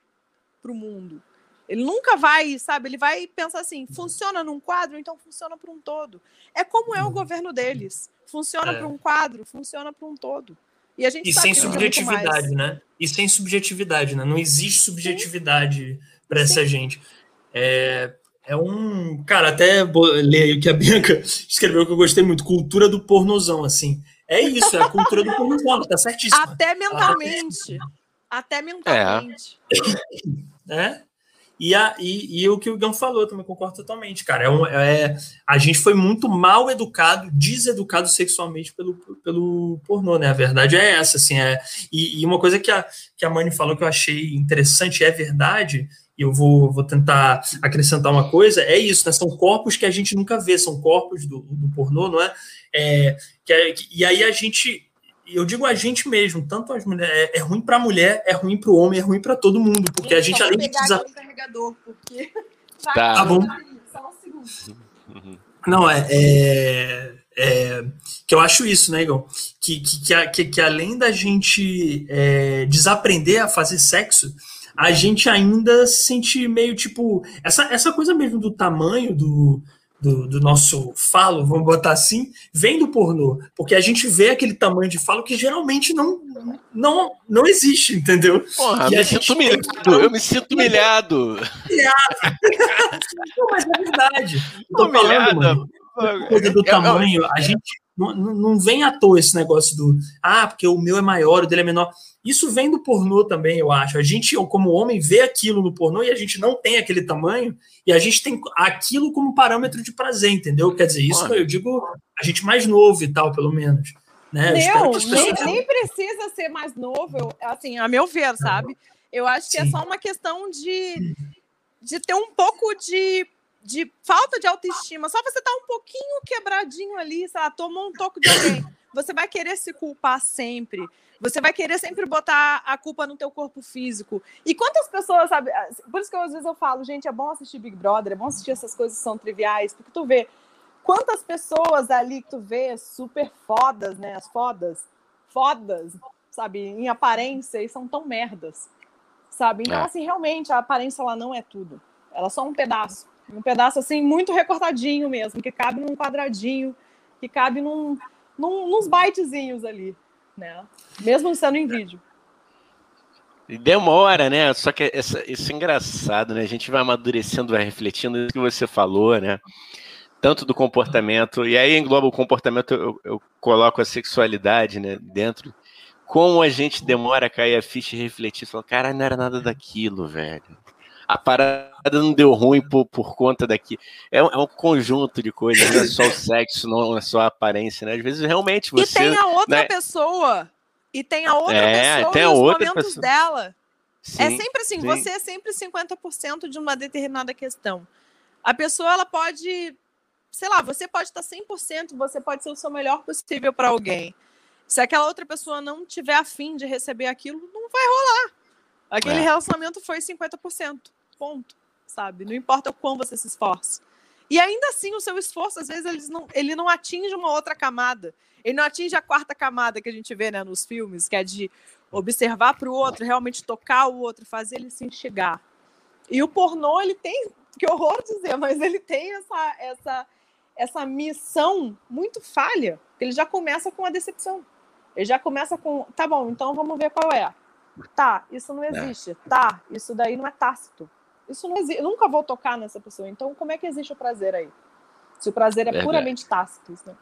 para o mundo. Ele nunca vai, sabe? Ele vai pensar assim: funciona num quadro, então funciona para um todo. É como é o uhum. governo deles. Funciona é. para um quadro, funciona para um todo. E a gente e sem subjetividade, né? E sem subjetividade, né? Não existe subjetividade para essa gente. É, é um. Cara, até ler o que a Bianca escreveu que eu gostei muito: cultura do pornozão, assim. É isso, é a cultura do pornozão, tá certíssimo. Até mentalmente. Até mentalmente. É. é. E, a, e, e, o que o Gão falou, eu também concordo totalmente, cara. É, um, é a gente foi muito mal educado, deseducado sexualmente pelo, pelo pornô, né? A verdade é essa, assim. É, e, e uma coisa que a, que a Mani falou que eu achei interessante, é verdade, e eu vou, vou tentar acrescentar uma coisa, é isso, né? São corpos que a gente nunca vê, são corpos do, do pornô, não é? é, que é e aí a gente, eu digo a gente mesmo, tanto as mulheres, é, é ruim para a mulher, é ruim para o homem, é ruim para todo mundo, porque a gente além de precisar... carregador, porque... Tá. tá bom. Só um segundo. Não, é, é, é, que eu acho isso, né, Igor? Que, que, que, que, além da gente é, desaprender a fazer sexo, a gente ainda se sente meio tipo. Essa, essa coisa mesmo do tamanho do, do, do, nosso falo, vamos botar assim, vem do pornô. Porque a gente vê aquele tamanho de falo que geralmente não, não, não existe, entendeu? Porra, me sinto humilhado, eu me sinto humilhado. não, mas é verdade. Tô humilhado. falando, mano, coisa do tamanho, a gente não, não vem à toa esse negócio do ah, porque o meu é maior, o dele é menor. Isso vem do pornô também, eu acho. A gente, como homem, vê aquilo no pornô e a gente não tem aquele tamanho, e a gente tem aquilo como parâmetro de prazer, entendeu? Quer dizer, isso eu digo a gente mais novo e tal, pelo menos. Né? Não, nem, nem, precisa ser mais novo, eu, assim, a meu ver, sabe? Eu acho que é Sim. é só uma questão de, de ter um pouco de de falta de autoestima, só você tá um pouquinho quebradinho ali, sei lá, tomou um toco de alguém, você vai querer se culpar sempre. Você vai querer sempre botar a culpa no teu corpo físico. E quantas pessoas, sabe? Por isso que eu, às vezes eu falo, gente, é bom assistir Big Brother, é bom assistir essas coisas que são triviais, porque tu vê quantas pessoas ali que tu vê super fodas, né? As fodas, fodas, sabe, em aparência e são tão merdas, sabe? Então, é. assim, realmente, a aparência ela não é tudo. Ela é só um pedaço. Um pedaço assim muito recortadinho mesmo, que cabe num quadradinho, que cabe num, num, nos bytezinhos ali, né? Mesmo sendo em vídeo. E demora, né? Só que essa, isso é engraçado, né? A gente vai amadurecendo, vai refletindo o que você falou, né? Tanto do comportamento, e aí engloba o comportamento, eu, eu coloco a sexualidade, né? Dentro. Como a gente demora a cair a ficha e refletir, falar, cara, não era nada daquilo, velho a parada não deu ruim por, por conta daqui. É um, é um conjunto de coisas, não é só o sexo, não é só a aparência, né? Às vezes realmente você. E tem a outra né? pessoa. E tem a outra é, pessoa tem a outra momentos pessoa. dela. É sim, é sempre assim, sim. você é sempre 50% de uma determinada questão. A pessoa, ela pode, sei lá, você pode estar 100%, você pode ser o seu melhor possível para alguém. Se aquela outra pessoa não tiver afim de receber aquilo, não vai rolar. Aquele é. relacionamento foi 50%. Ponto. Sabe? Não importa o quão você se esforce. E ainda assim, o seu esforço, às vezes, ele não, ele não atinge uma outra camada. Ele não atinge a quarta camada que a gente vê né, nos filmes, que é de observar para o outro, realmente tocar o outro, fazer ele se enxergar. E o pornô, ele tem, que horror dizer, mas ele tem essa, essa, essa missão muito falha, ele já começa com a decepção. Ele já começa com, tá bom, então vamos ver qual é. Tá, isso não é. existe. Tá, isso daí não é tácito. Isso não existe. Eu nunca vou tocar nessa pessoa. Então, como é que existe o prazer aí? Se o prazer é puramente tácito, né?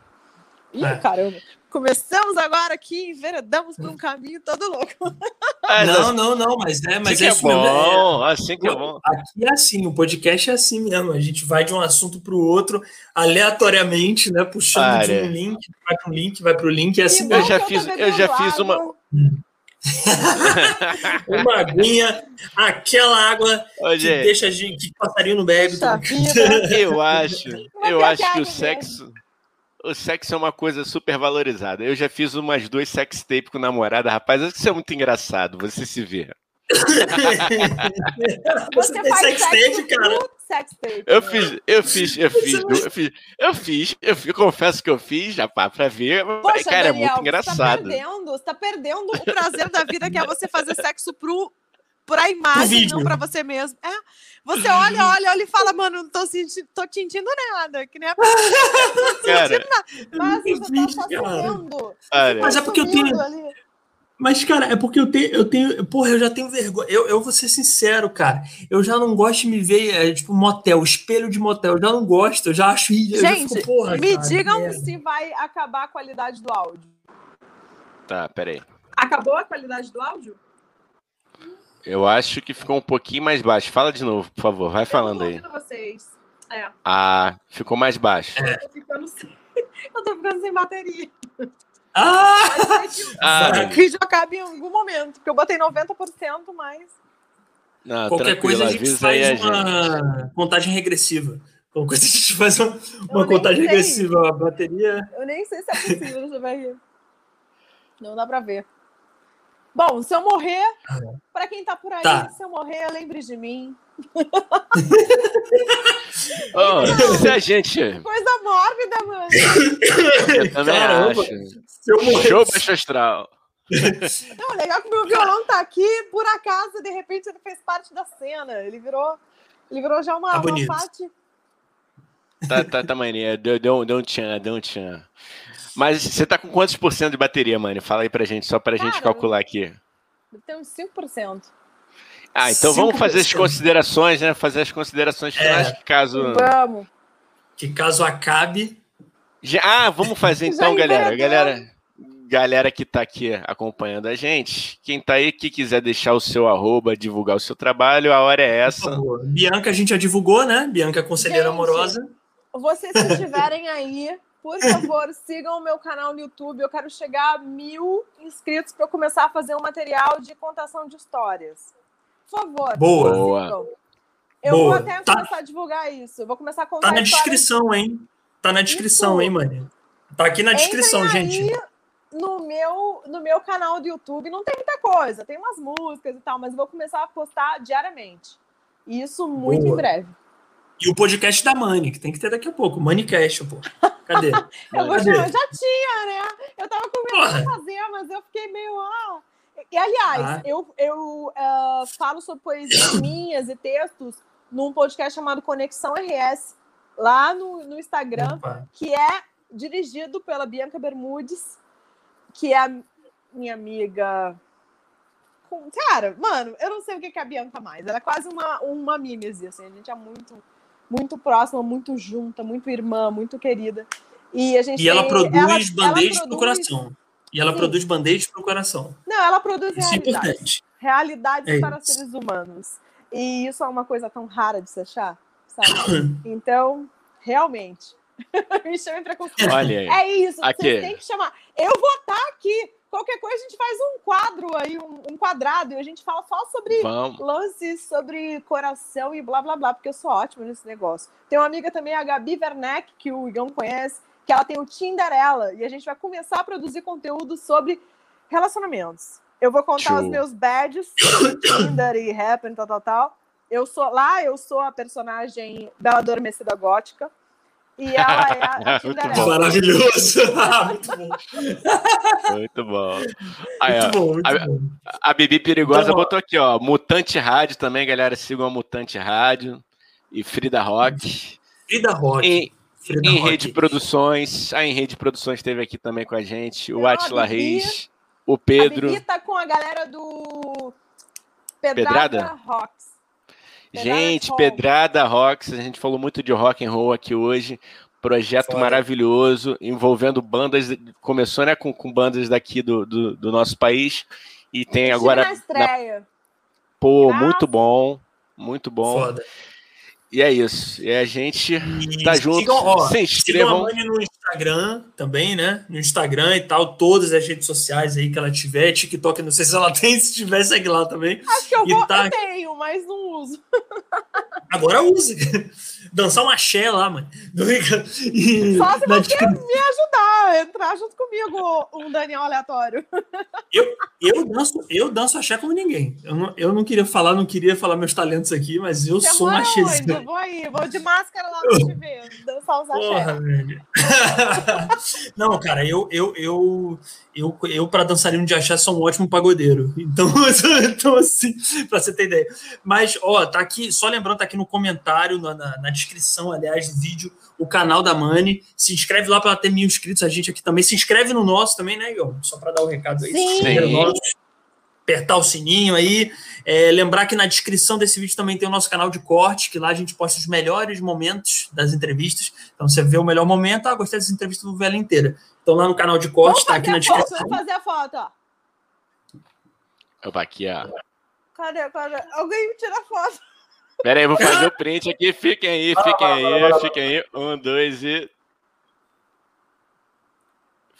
Ih, é. caramba. Começamos agora aqui, enveredamos por um caminho todo louco. É, não, não, não, mas é, mas assim é, é bom, é, assim que é bom. Aqui é assim, o podcast é assim mesmo. A gente vai de um assunto para o outro aleatoriamente, né? Puxando de um link, vai para um link, vai para o link, é assim. Eu já fiz, eu já fiz uma. Hum. uma aguinha, aquela água que deixa a gente, que passarinho no bebe. Eu acho, eu acho que o sexo, o sexo é uma coisa super valorizada. Eu já fiz umas duas sex tape com namorada, rapaz, isso é muito engraçado, você se vê. Você, você faz sex tape, cara? Sex tape, eu, né? fiz, eu fiz, eu fiz, eu fiz, eu fiz, eu fiz, eu confesso que eu fiz, já pra ver. Poxa, cara, Daniel, é muito engraçado. Você tá perdendo, você tá perdendo o prazer da vida que é você fazer sexo pro, pra imagem, não pra você mesmo. É, você olha, olha, olha e fala, mano, não tô, sentindo, tô sentindo nada, que nem a não tô sentindo nada. Mas você tá só Mas é porque eu tenho... Ali. Mas, cara, é porque eu tenho, eu tenho. Porra, eu já tenho vergonha. Eu, eu vou ser sincero, cara. Eu já não gosto de me ver, é, tipo, motel, espelho de motel. Eu já não gosto, eu já acho. Gente, fico, porra, me cara, digam se vai acabar a qualidade do áudio. Tá, peraí. Acabou a qualidade do áudio? Eu acho que ficou um pouquinho mais baixo. Fala de novo, por favor. Vai falando aí. Vocês. É. Ah, ficou mais baixo. É. Eu, tô ficando sem... eu tô ficando sem bateria. Ah! ah o vídeo acaba em algum momento, porque eu botei 90%, mais. Não, Qualquer coisa a gente faz uma gente. contagem regressiva. Qualquer coisa a gente faz uma, uma contagem sei. regressiva. A bateria. Eu nem sei se é possível, você vai rir. Não dá pra ver. Bom, se eu morrer, para quem tá por aí, tá. se eu morrer, lembre de mim. oh, se a gente. Coisa mórbida, mano. Eu também Caramba. acho. Se eu morrer... Show baixo astral. Não, legal que meu violão tá aqui, por acaso, de repente ele fez parte da cena. Ele virou, ele virou já uma, tá uma parte. Tá, tá, tá maneiro. Deu, deu, deu um tchan, deu um tchan. Mas você tá com quantos por cento de bateria, mano? Fala aí pra gente, só pra Cara, gente calcular aqui. Tem uns 5%. Ah, então 5%. vamos fazer as considerações, né? Fazer as considerações finais, é. caso. Vamos. Que caso acabe. Já... Ah, vamos fazer então, galera. Galera, galera que está aqui acompanhando a gente, quem está aí que quiser deixar o seu arroba, divulgar o seu trabalho, a hora é essa. Bianca a gente já divulgou, né? Bianca Conselheira gente, Amorosa. Vocês que estiverem aí, por favor, sigam o meu canal no YouTube. Eu quero chegar a mil inscritos para eu começar a fazer um material de contação de histórias. Por favor, Boa. sigam. Eu Boa. vou até tá. começar a divulgar isso. Eu vou começar a contar. Tá na descrição, hein? Tá na descrição, isso. hein, mano? Tá aqui na descrição, Entrem gente. No meu, no meu canal do YouTube não tem muita coisa, tem umas músicas e tal, mas eu vou começar a postar diariamente. Isso muito Boa. em breve. E o podcast da Mani, que tem que ter daqui a pouco, Manicast, pô. Cadê? eu vou Cadê? já tinha, né? Eu tava começando a fazer, mas eu fiquei meio. Ah. E aliás, ah. eu, eu uh, falo sobre poesias minhas e textos num podcast chamado Conexão RS, lá no, no Instagram, Opa. que é dirigido pela Bianca Bermudes que é a minha amiga. Cara, mano, eu não sei o que é a Bianca mais. Ela é quase uma, uma mímese, assim. A gente é muito, muito próxima, muito junta, muito irmã, muito querida. E, a gente e ela produz band-aids pro coração. E ela Sim. produz band-aids pro coração. Não, ela produz isso realidades. É importante. Realidades é para isso. seres humanos. E isso é uma coisa tão rara de se achar, sabe? Então, realmente, Me chamem pra consulta. Olha aí. É isso, aqui. vocês têm que chamar. Eu vou estar aqui. Qualquer coisa a gente faz um quadro aí, um, um quadrado, e a gente fala só sobre Vamos. lances, sobre coração e blá blá blá, porque eu sou ótima nesse negócio. Tem uma amiga também, a Gabi Werneck, que o Igão conhece, que ela tem o Tinderela, e a gente vai começar a produzir conteúdo sobre relacionamentos. Eu vou contar Show. os meus badges, Tinder e Happen, tal, tal, tal. Eu sou lá, eu sou a personagem Bela Adormecida Gótica. E ela é a Cinderela. Maravilhoso! muito bom. Muito bom. Aí, muito bom, muito a, bom. A Bibi Perigosa então, botou aqui, ó. Mutante Rádio também, galera. Sigam a Mutante Rádio. E Frida Rock. Frida Rock. Em, Frida em Rock. Rede Produções. A Em Rede Produções esteve aqui também com a gente. O Atila Reis. O Pedro. A Bibi tá com a galera do Pedrada, Pedrada? Rocks. Gente, Pedrada Rocks, a gente falou muito de rock and roll aqui hoje. Projeto Foda. maravilhoso, envolvendo bandas. Começou né, com, com bandas daqui do, do, do nosso país. E tem agora. Na estreia. Na... Pô, Graças. muito bom. Muito bom. Foda. E é isso. E a gente e tá junto. Sigam, ó, Se inscrevam. Sigam a no Instagram também, né? No Instagram e tal, todas as redes sociais aí que ela tiver. TikTok, não sei se ela tem, se tiver, segue lá também. Acho que eu, vou, tá... eu tenho, mas não uso. Agora use. Dançar uma axé lá, mano. E, Só se você me ajudar, entrar junto comigo, um Daniel aleatório. Eu, eu, danço, eu danço axé como ninguém. Eu não, eu não queria falar, não queria falar meus talentos aqui, mas eu você sou um. Eu vou aí, vou de máscara lá pra te ver, dançar os axé. não, cara, eu, eu, eu, eu, eu para dançarino de axé sou um ótimo pagodeiro. Então, então assim, para você ter ideia. Mas, ó, tá aqui, só lembrando, tá aqui no comentário, na, na, na descrição, aliás, do vídeo, o canal da Mani. Se inscreve lá para ter mil inscritos. A gente aqui também se inscreve no nosso também, né, Igor? Só para dar o um recado aí. Sim. Apertar o sininho aí. É, lembrar que na descrição desse vídeo também tem o nosso canal de corte, que lá a gente posta os melhores momentos das entrevistas. Então você vê o melhor momento, ah, gostei dessa entrevista do velho inteira. Então lá no canal de corte, está aqui na descrição. Vamos fazer a foto, ó. Opa, aqui, ó. Cadê, cadê? Alguém me tira a foto. Pera aí, vou fazer o print aqui. Fiquem aí, fiquem aí, fiquem aí. Um, dois e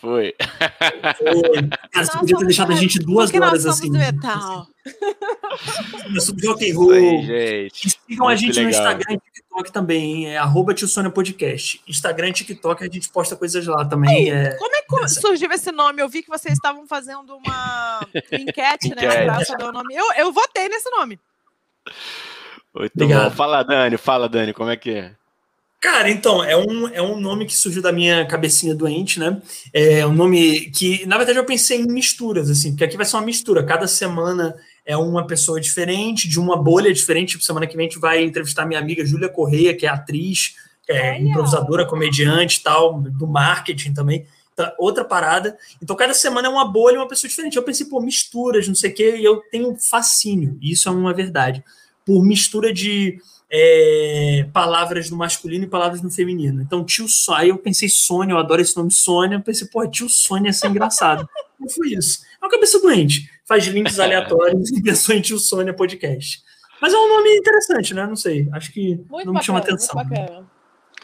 foi. Foi. Cara, você podia ter deixado a gente duas horas assim. Metal. Começou do rock and roll. Aí, gente. E sigam a gente legal. no Instagram e TikTok também, é arroba Podcast. Instagram e TikTok a gente posta coisas lá também. é... Como é que surgiu esse nome? Eu vi que vocês estavam fazendo uma enquete, né? Pra o nome. Eu, eu votei nesse nome. Muito Obrigado. bom. Fala, Dani, fala, Dani, como é que é? Cara, então, é um, é um nome que surgiu da minha cabecinha doente, né? É um nome que, na verdade, eu pensei em misturas, assim, porque aqui vai ser uma mistura. Cada semana é uma pessoa diferente, de uma bolha diferente. Tipo, semana que vem a gente vai entrevistar minha amiga Júlia Correia, que é atriz, é, improvisadora, comediante tal, do marketing também. Então, outra parada. Então, cada semana é uma bolha, uma pessoa diferente. Eu pensei, pô, misturas, não sei o quê, e eu tenho fascínio, e isso é uma verdade, por mistura de é, palavras no masculino e palavras no feminino. Então, tio Sônia, eu pensei Sônia, eu adoro esse nome Sônia, eu pensei, pô, tio Sônia ia ser engraçado. Não foi isso. É uma cabeça doente. Faz links aleatórios e pensou em tio Sônia podcast. Mas é um nome interessante, né? Não sei. Acho que muito não me chama atenção. Muito bacana.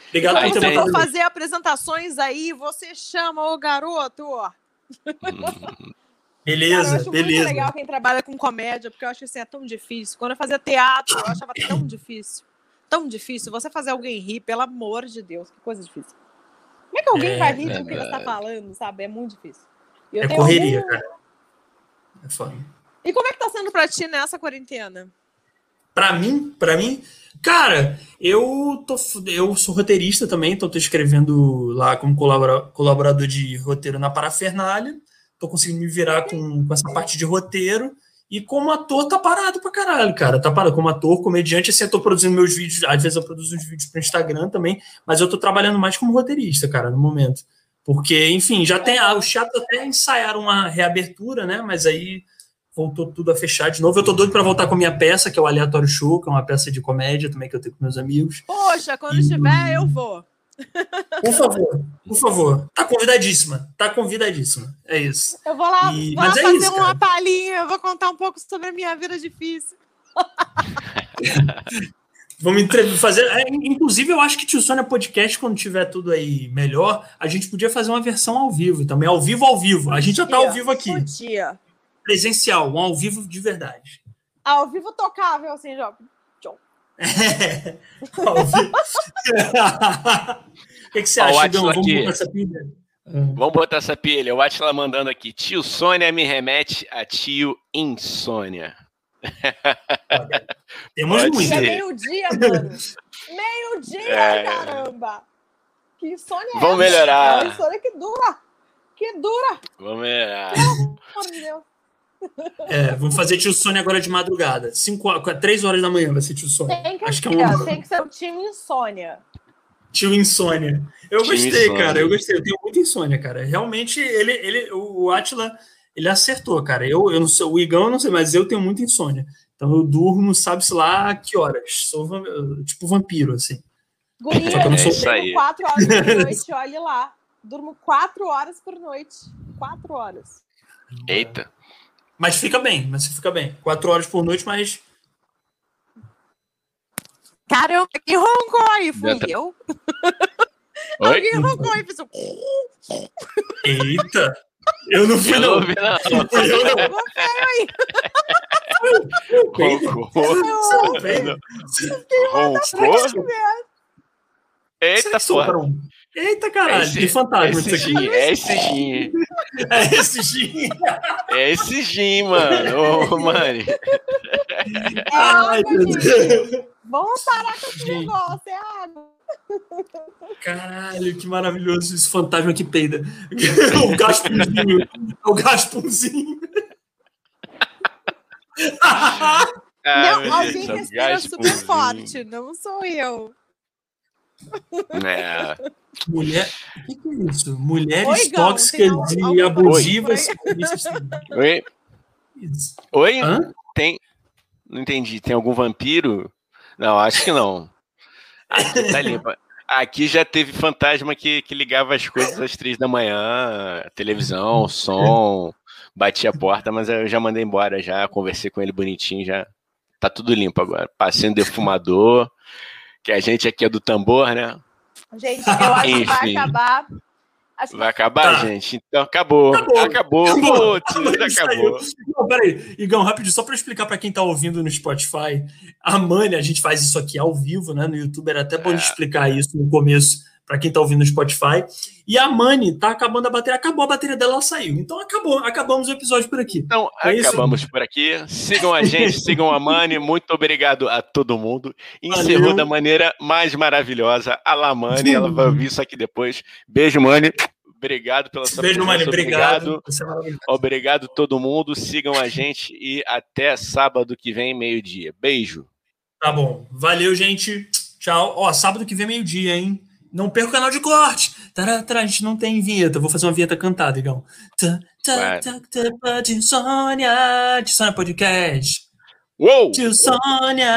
Obrigado por ter for fazer apresentações aí, você chama o garoto. Beleza, Cara, eu acho beleza. muito legal quem trabalha com comédia, porque eu acho que assim, é tão difícil. Quando eu fazia teatro, eu achava tão difícil. Tão difícil. Você fazer alguém rir, pelo amor de Deus, que coisa difícil. Como é que alguém é, vai rir do que você está falando, sabe? É muito difícil. é correria, algum... cara. É foda. E como é que tá sendo pra ti nessa quarentena? Pra mim, para mim, cara, eu tô, eu sou roteirista também, tô, tô escrevendo lá como colaborador de roteiro na Parafernália tô conseguindo me virar com, com essa parte de roteiro. E como ator, tá parado pra caralho, cara. Tá parado. Como ator, comediante, assim, eu tô produzindo meus vídeos. Às vezes eu produzo uns vídeos pro Instagram também, mas eu tô trabalhando mais como roteirista, cara, no momento. Porque, enfim, já tem. Ah, os teatros até ensaiaram uma reabertura, né? Mas aí voltou tudo a fechar de novo. Eu tô doido para voltar com a minha peça, que é o Aleatório Show, que é uma peça de comédia também que eu tenho com meus amigos. Poxa, quando e... estiver, eu vou. Por favor, por favor. Tá convidadíssima. Tá convidadíssima. É isso. Eu vou lá, e... vou lá é fazer isso, uma palhinha, eu vou contar um pouco sobre a minha vida difícil. Vamos fazer. É, inclusive, eu acho que Tio Sônia Podcast, quando tiver tudo aí melhor, a gente podia fazer uma versão ao vivo também. Ao vivo, ao vivo. A gente já tá ao vivo aqui. Podia. Presencial, um ao vivo de verdade. Ao vivo tocável, assim, João. É. o que, que você acha, Gão? Vamos botar essa pilha? Vamos botar essa pilha. O Atila mandando aqui. Tio Sônia me remete a tio Insônia. Temos muito. É meio-dia, mano. Meio-dia, é... caramba. Que insônia é Vamos melhorar. É uma insônia que dura. Que dura. Vamos melhorar. Pelo amor de Deus. É, vamos fazer tio Sônia agora de madrugada. Cinco, três horas da manhã vai ser tio Sônia. Tem que, Acho que é um... tem que ser o time insônia. Tio Insônia. Eu time gostei, insônia. cara. Eu gostei. Eu tenho muita insônia, cara. Realmente, ele, ele, o Atila, ele acertou, cara. Eu, eu não sei, o Igão eu não sei, mas eu tenho muita insônia. Então eu durmo, sabe-se lá que horas. Sou tipo vampiro, assim. Guria, Só que eu não sou... é aí. quatro horas por noite, olhe lá. Durmo quatro horas por noite. Quatro horas. Eita. Mas fica bem, mas fica bem. Quatro horas por noite, mas. Caramba, quem roncou aí? Fui eu? Oi? Alguém roncou fez um... Eita! Eu não fui, não. Eu não vi, não. Eu não. Roncou. Roncou? Eita, porra. Eita, caralho, esse, que fantasma esse isso aqui. É esse gin. É esse gin. É esse gin, mano. Ô, oh, mano. É Ai, Deus. Vamos parar com esse negócio, é água. Caralho, que maravilhoso esse fantasma que peida. o Gasponzinho. o Gasponzinho. Ah, não, alguém respira super forte, não sou eu. É. Mulher. O que, que, é isso? Mulheres Oi, tóxicas e abusivas. Oi? Oi? Hã? Tem. Não entendi. Tem algum vampiro? Não, acho que não. Aqui tá limpa. Aqui já teve fantasma que, que ligava as coisas às três da manhã, televisão, som, batia a porta, mas eu já mandei embora, já conversei com ele bonitinho, já tá tudo limpo agora. Passei um defumador, que a gente aqui é do tambor, né? Gente, eu acho que vai acabar. Acho vai acabar, tá. gente. Então acabou. Acabou. Acabou. Acabou. acabou. acabou. Não, peraí, Igão, rápido, só para explicar para quem está ouvindo no Spotify, a Mani, a gente faz isso aqui ao vivo, né? No YouTube, era até bom é. explicar isso no começo para quem está ouvindo no Spotify. E a Mani tá acabando a bateria, acabou a bateria dela, ela saiu. Então acabou, acabamos o episódio por aqui. Então é acabamos isso? por aqui. Sigam a gente, sigam a Mani. Muito obrigado a todo mundo. Encerrou Valeu. da maneira mais maravilhosa a Lamani. Ela vai ouvir isso aqui depois. Beijo, Mani. Obrigado pela sua Beijo, Mani. Obrigado. Obrigado. Obrigado todo mundo. Sigam a gente e até sábado que vem, meio-dia. Beijo. Tá bom. Valeu, gente. Tchau. Ó, sábado que vem meio-dia, hein? Não perca o canal de corte. Tará, a gente não tem vinheta. Vou fazer uma vinheta cantada, Igão. De Sônia. De Sônia Podcast. Uou! Tio Sônia.